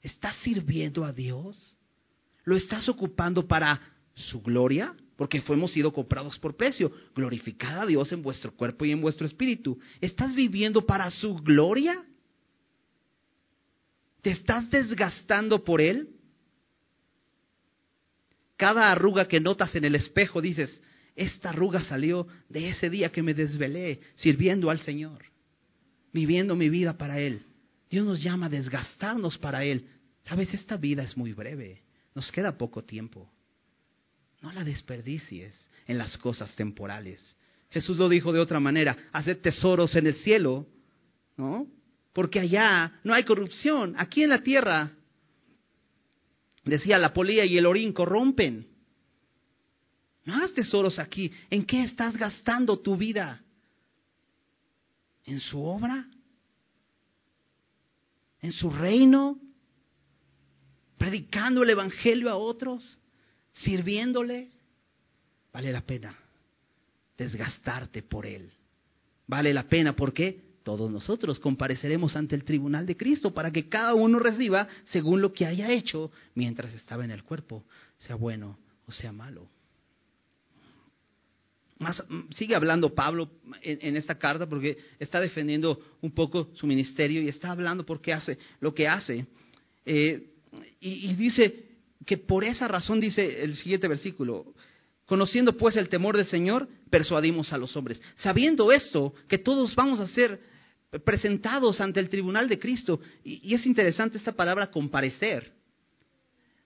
Speaker 1: ¿Estás sirviendo a Dios? ¿Lo estás ocupando para su gloria? porque fuimos sido comprados por precio. Glorificad a Dios en vuestro cuerpo y en vuestro espíritu. ¿Estás viviendo para su gloria? ¿Te estás desgastando por Él? Cada arruga que notas en el espejo dices, esta arruga salió de ese día que me desvelé sirviendo al Señor, viviendo mi vida para Él. Dios nos llama a desgastarnos para Él. Sabes, esta vida es muy breve, nos queda poco tiempo. No la desperdicies en las cosas temporales. Jesús lo dijo de otra manera, haced tesoros en el cielo, ¿no? porque allá no hay corrupción. Aquí en la tierra, decía, la polía y el orín corrompen. No tesoros aquí. ¿En qué estás gastando tu vida? ¿En su obra? ¿En su reino? ¿Predicando el Evangelio a otros? ¿Sirviéndole? Vale la pena desgastarte por Él. Vale la pena, porque Todos nosotros compareceremos ante el tribunal de Cristo para que cada uno reciba según lo que haya hecho mientras estaba en el cuerpo, sea bueno o sea malo. Más, sigue hablando Pablo en, esta carta porque está defendiendo un poco su ministerio y está hablando por qué hace lo que hace. Eh, y dice que por esa razón, dice el siguiente versículo, Conociendo pues el temor del Señor, persuadimos a los hombres. Sabiendo esto, que todos vamos a ser presentados ante el tribunal de Cristo. Y, es interesante esta palabra comparecer.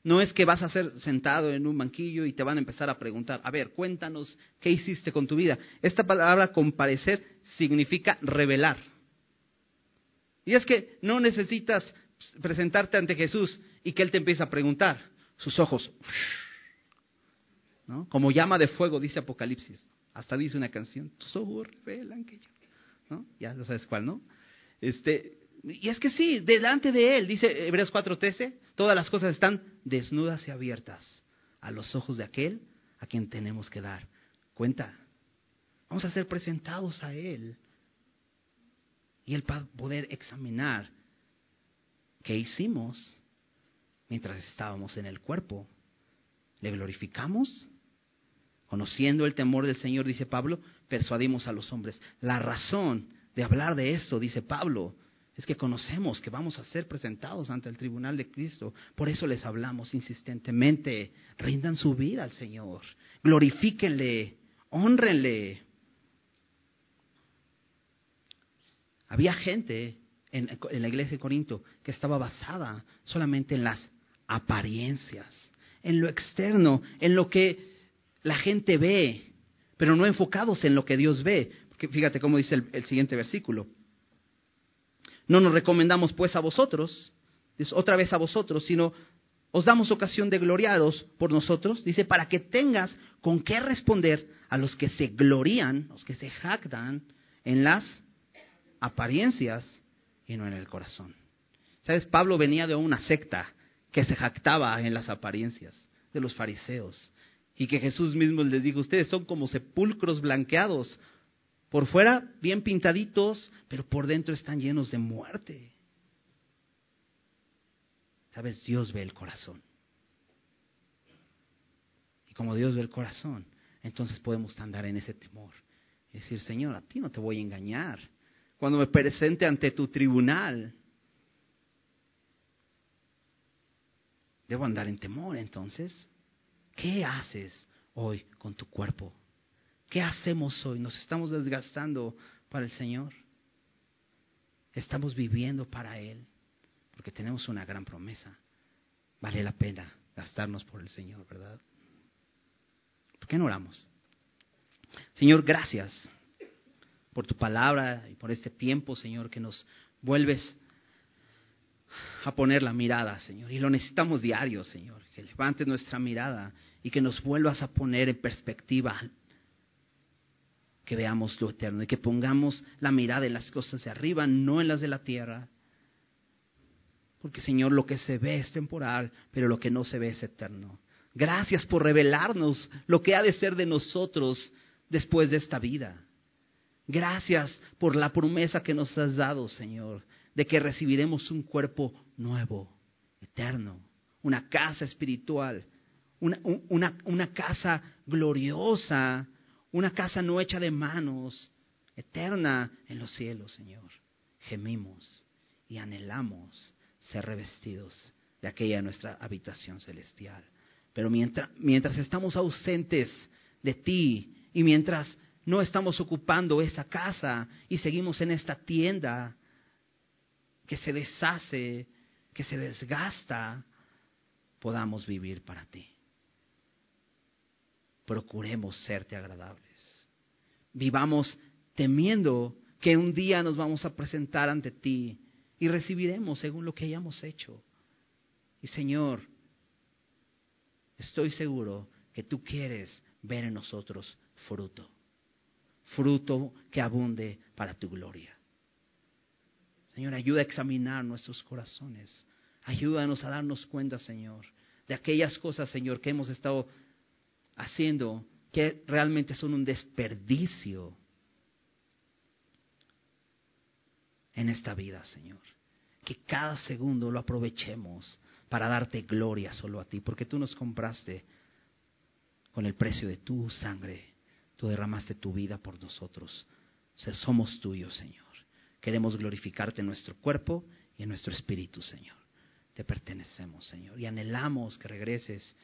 Speaker 1: No es que vas a ser sentado en un banquillo y te van a empezar a preguntar, a ver, cuéntanos qué hiciste con tu vida. Esta palabra comparecer significa revelar. Y es que no necesitas presentarte ante Jesús y que Él te empiece a preguntar. Sus ojos como llama de fuego, dice Apocalipsis. Hasta dice una canción, tus revelan que yo. ¿no? Ya sabes cuál, ¿no? Este, y es que sí, delante de él, dice Hebreos 4:13, todas las cosas están desnudas y abiertas a los ojos de aquel a quien tenemos que dar cuenta. Vamos a ser presentados a él. Y él va a poder examinar qué hicimos mientras estábamos en el cuerpo. ¿Le glorificamos? Conociendo el temor del Señor, dice Pablo, persuadimos a los hombres. La razón de hablar de esto, dice Pablo, es que conocemos que vamos a ser presentados ante el tribunal de Cristo. Por eso les hablamos insistentemente. Rindan su vida al Señor. Glorifíquenle. Honrenle. Había gente en, la iglesia de Corinto que estaba basada solamente en las apariencias, en lo externo, en lo que la gente ve, pero no enfocados en lo que Dios ve. Porque fíjate cómo dice el, siguiente versículo. No nos recomendamos pues a vosotros, otra vez a vosotros, sino os damos ocasión de gloriaros por nosotros, dice, para que tengas con qué responder a los que se glorían, los que se jactan en las apariencias y no en el corazón. ¿Sabes? Pablo venía de una secta que se jactaba en las apariencias, de los fariseos. Y que Jesús mismo les dijo, ustedes son como sepulcros blanqueados, por fuera bien pintaditos, pero por dentro están llenos de muerte. Sabes, Dios ve el corazón. Y como Dios ve el corazón, entonces podemos andar en ese temor. Y decir, Señor, a ti no te voy a engañar. Cuando me presente ante tu tribunal, debo andar en temor entonces. ¿Qué haces hoy con tu cuerpo? ¿Qué hacemos hoy? ¿Nos estamos desgastando para el Señor? ¿Estamos viviendo para Él? Porque tenemos una gran promesa. Vale la pena gastarnos por el Señor, ¿verdad? ¿Por qué no oramos? Señor, gracias por tu palabra y por este tiempo, Señor, que nos vuelves a poner la mirada, Señor. Y lo necesitamos diario, Señor. Que levantes nuestra mirada y que nos vuelvas a poner en perspectiva. Que veamos lo eterno y que pongamos la mirada en las cosas de arriba, no en las de la tierra. Porque, Señor, lo que se ve es temporal, pero lo que no se ve es eterno. Gracias por revelarnos lo que ha de ser de nosotros después de esta vida. Gracias por la promesa que nos has dado, Señor, de que recibiremos un cuerpo nuevo, eterno, una casa espiritual, una, una, una, casa gloriosa, una casa no hecha de manos, eterna en los cielos, Señor. Gemimos y anhelamos ser revestidos de aquella nuestra habitación celestial. Pero mientras, mientras estamos ausentes de ti y mientras no estamos ocupando esa casa y seguimos en esta tienda, que se deshace, que se desgasta, podamos vivir para ti. Procuremos serte agradables. Vivamos temiendo que un día nos vamos a presentar ante ti y recibiremos según lo que hayamos hecho. Y Señor, estoy seguro que tú quieres ver en nosotros fruto, fruto que abunde para tu gloria. Señor, ayuda a examinar nuestros corazones. Ayúdanos a darnos cuenta, Señor, de aquellas cosas, Señor, que hemos estado haciendo que realmente son un desperdicio en esta vida, Señor. Que cada segundo lo aprovechemos para darte gloria solo a ti, porque tú nos compraste con el precio de tu sangre. Tú derramaste tu vida por nosotros. somos tuyos, Señor. Queremos glorificarte en nuestro cuerpo y en nuestro espíritu, Señor. Te pertenecemos, Señor. Y anhelamos que regreses.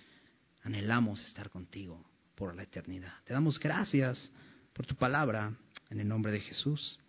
Speaker 1: Anhelamos estar contigo por la eternidad. Te damos gracias por tu palabra en el nombre de Jesús.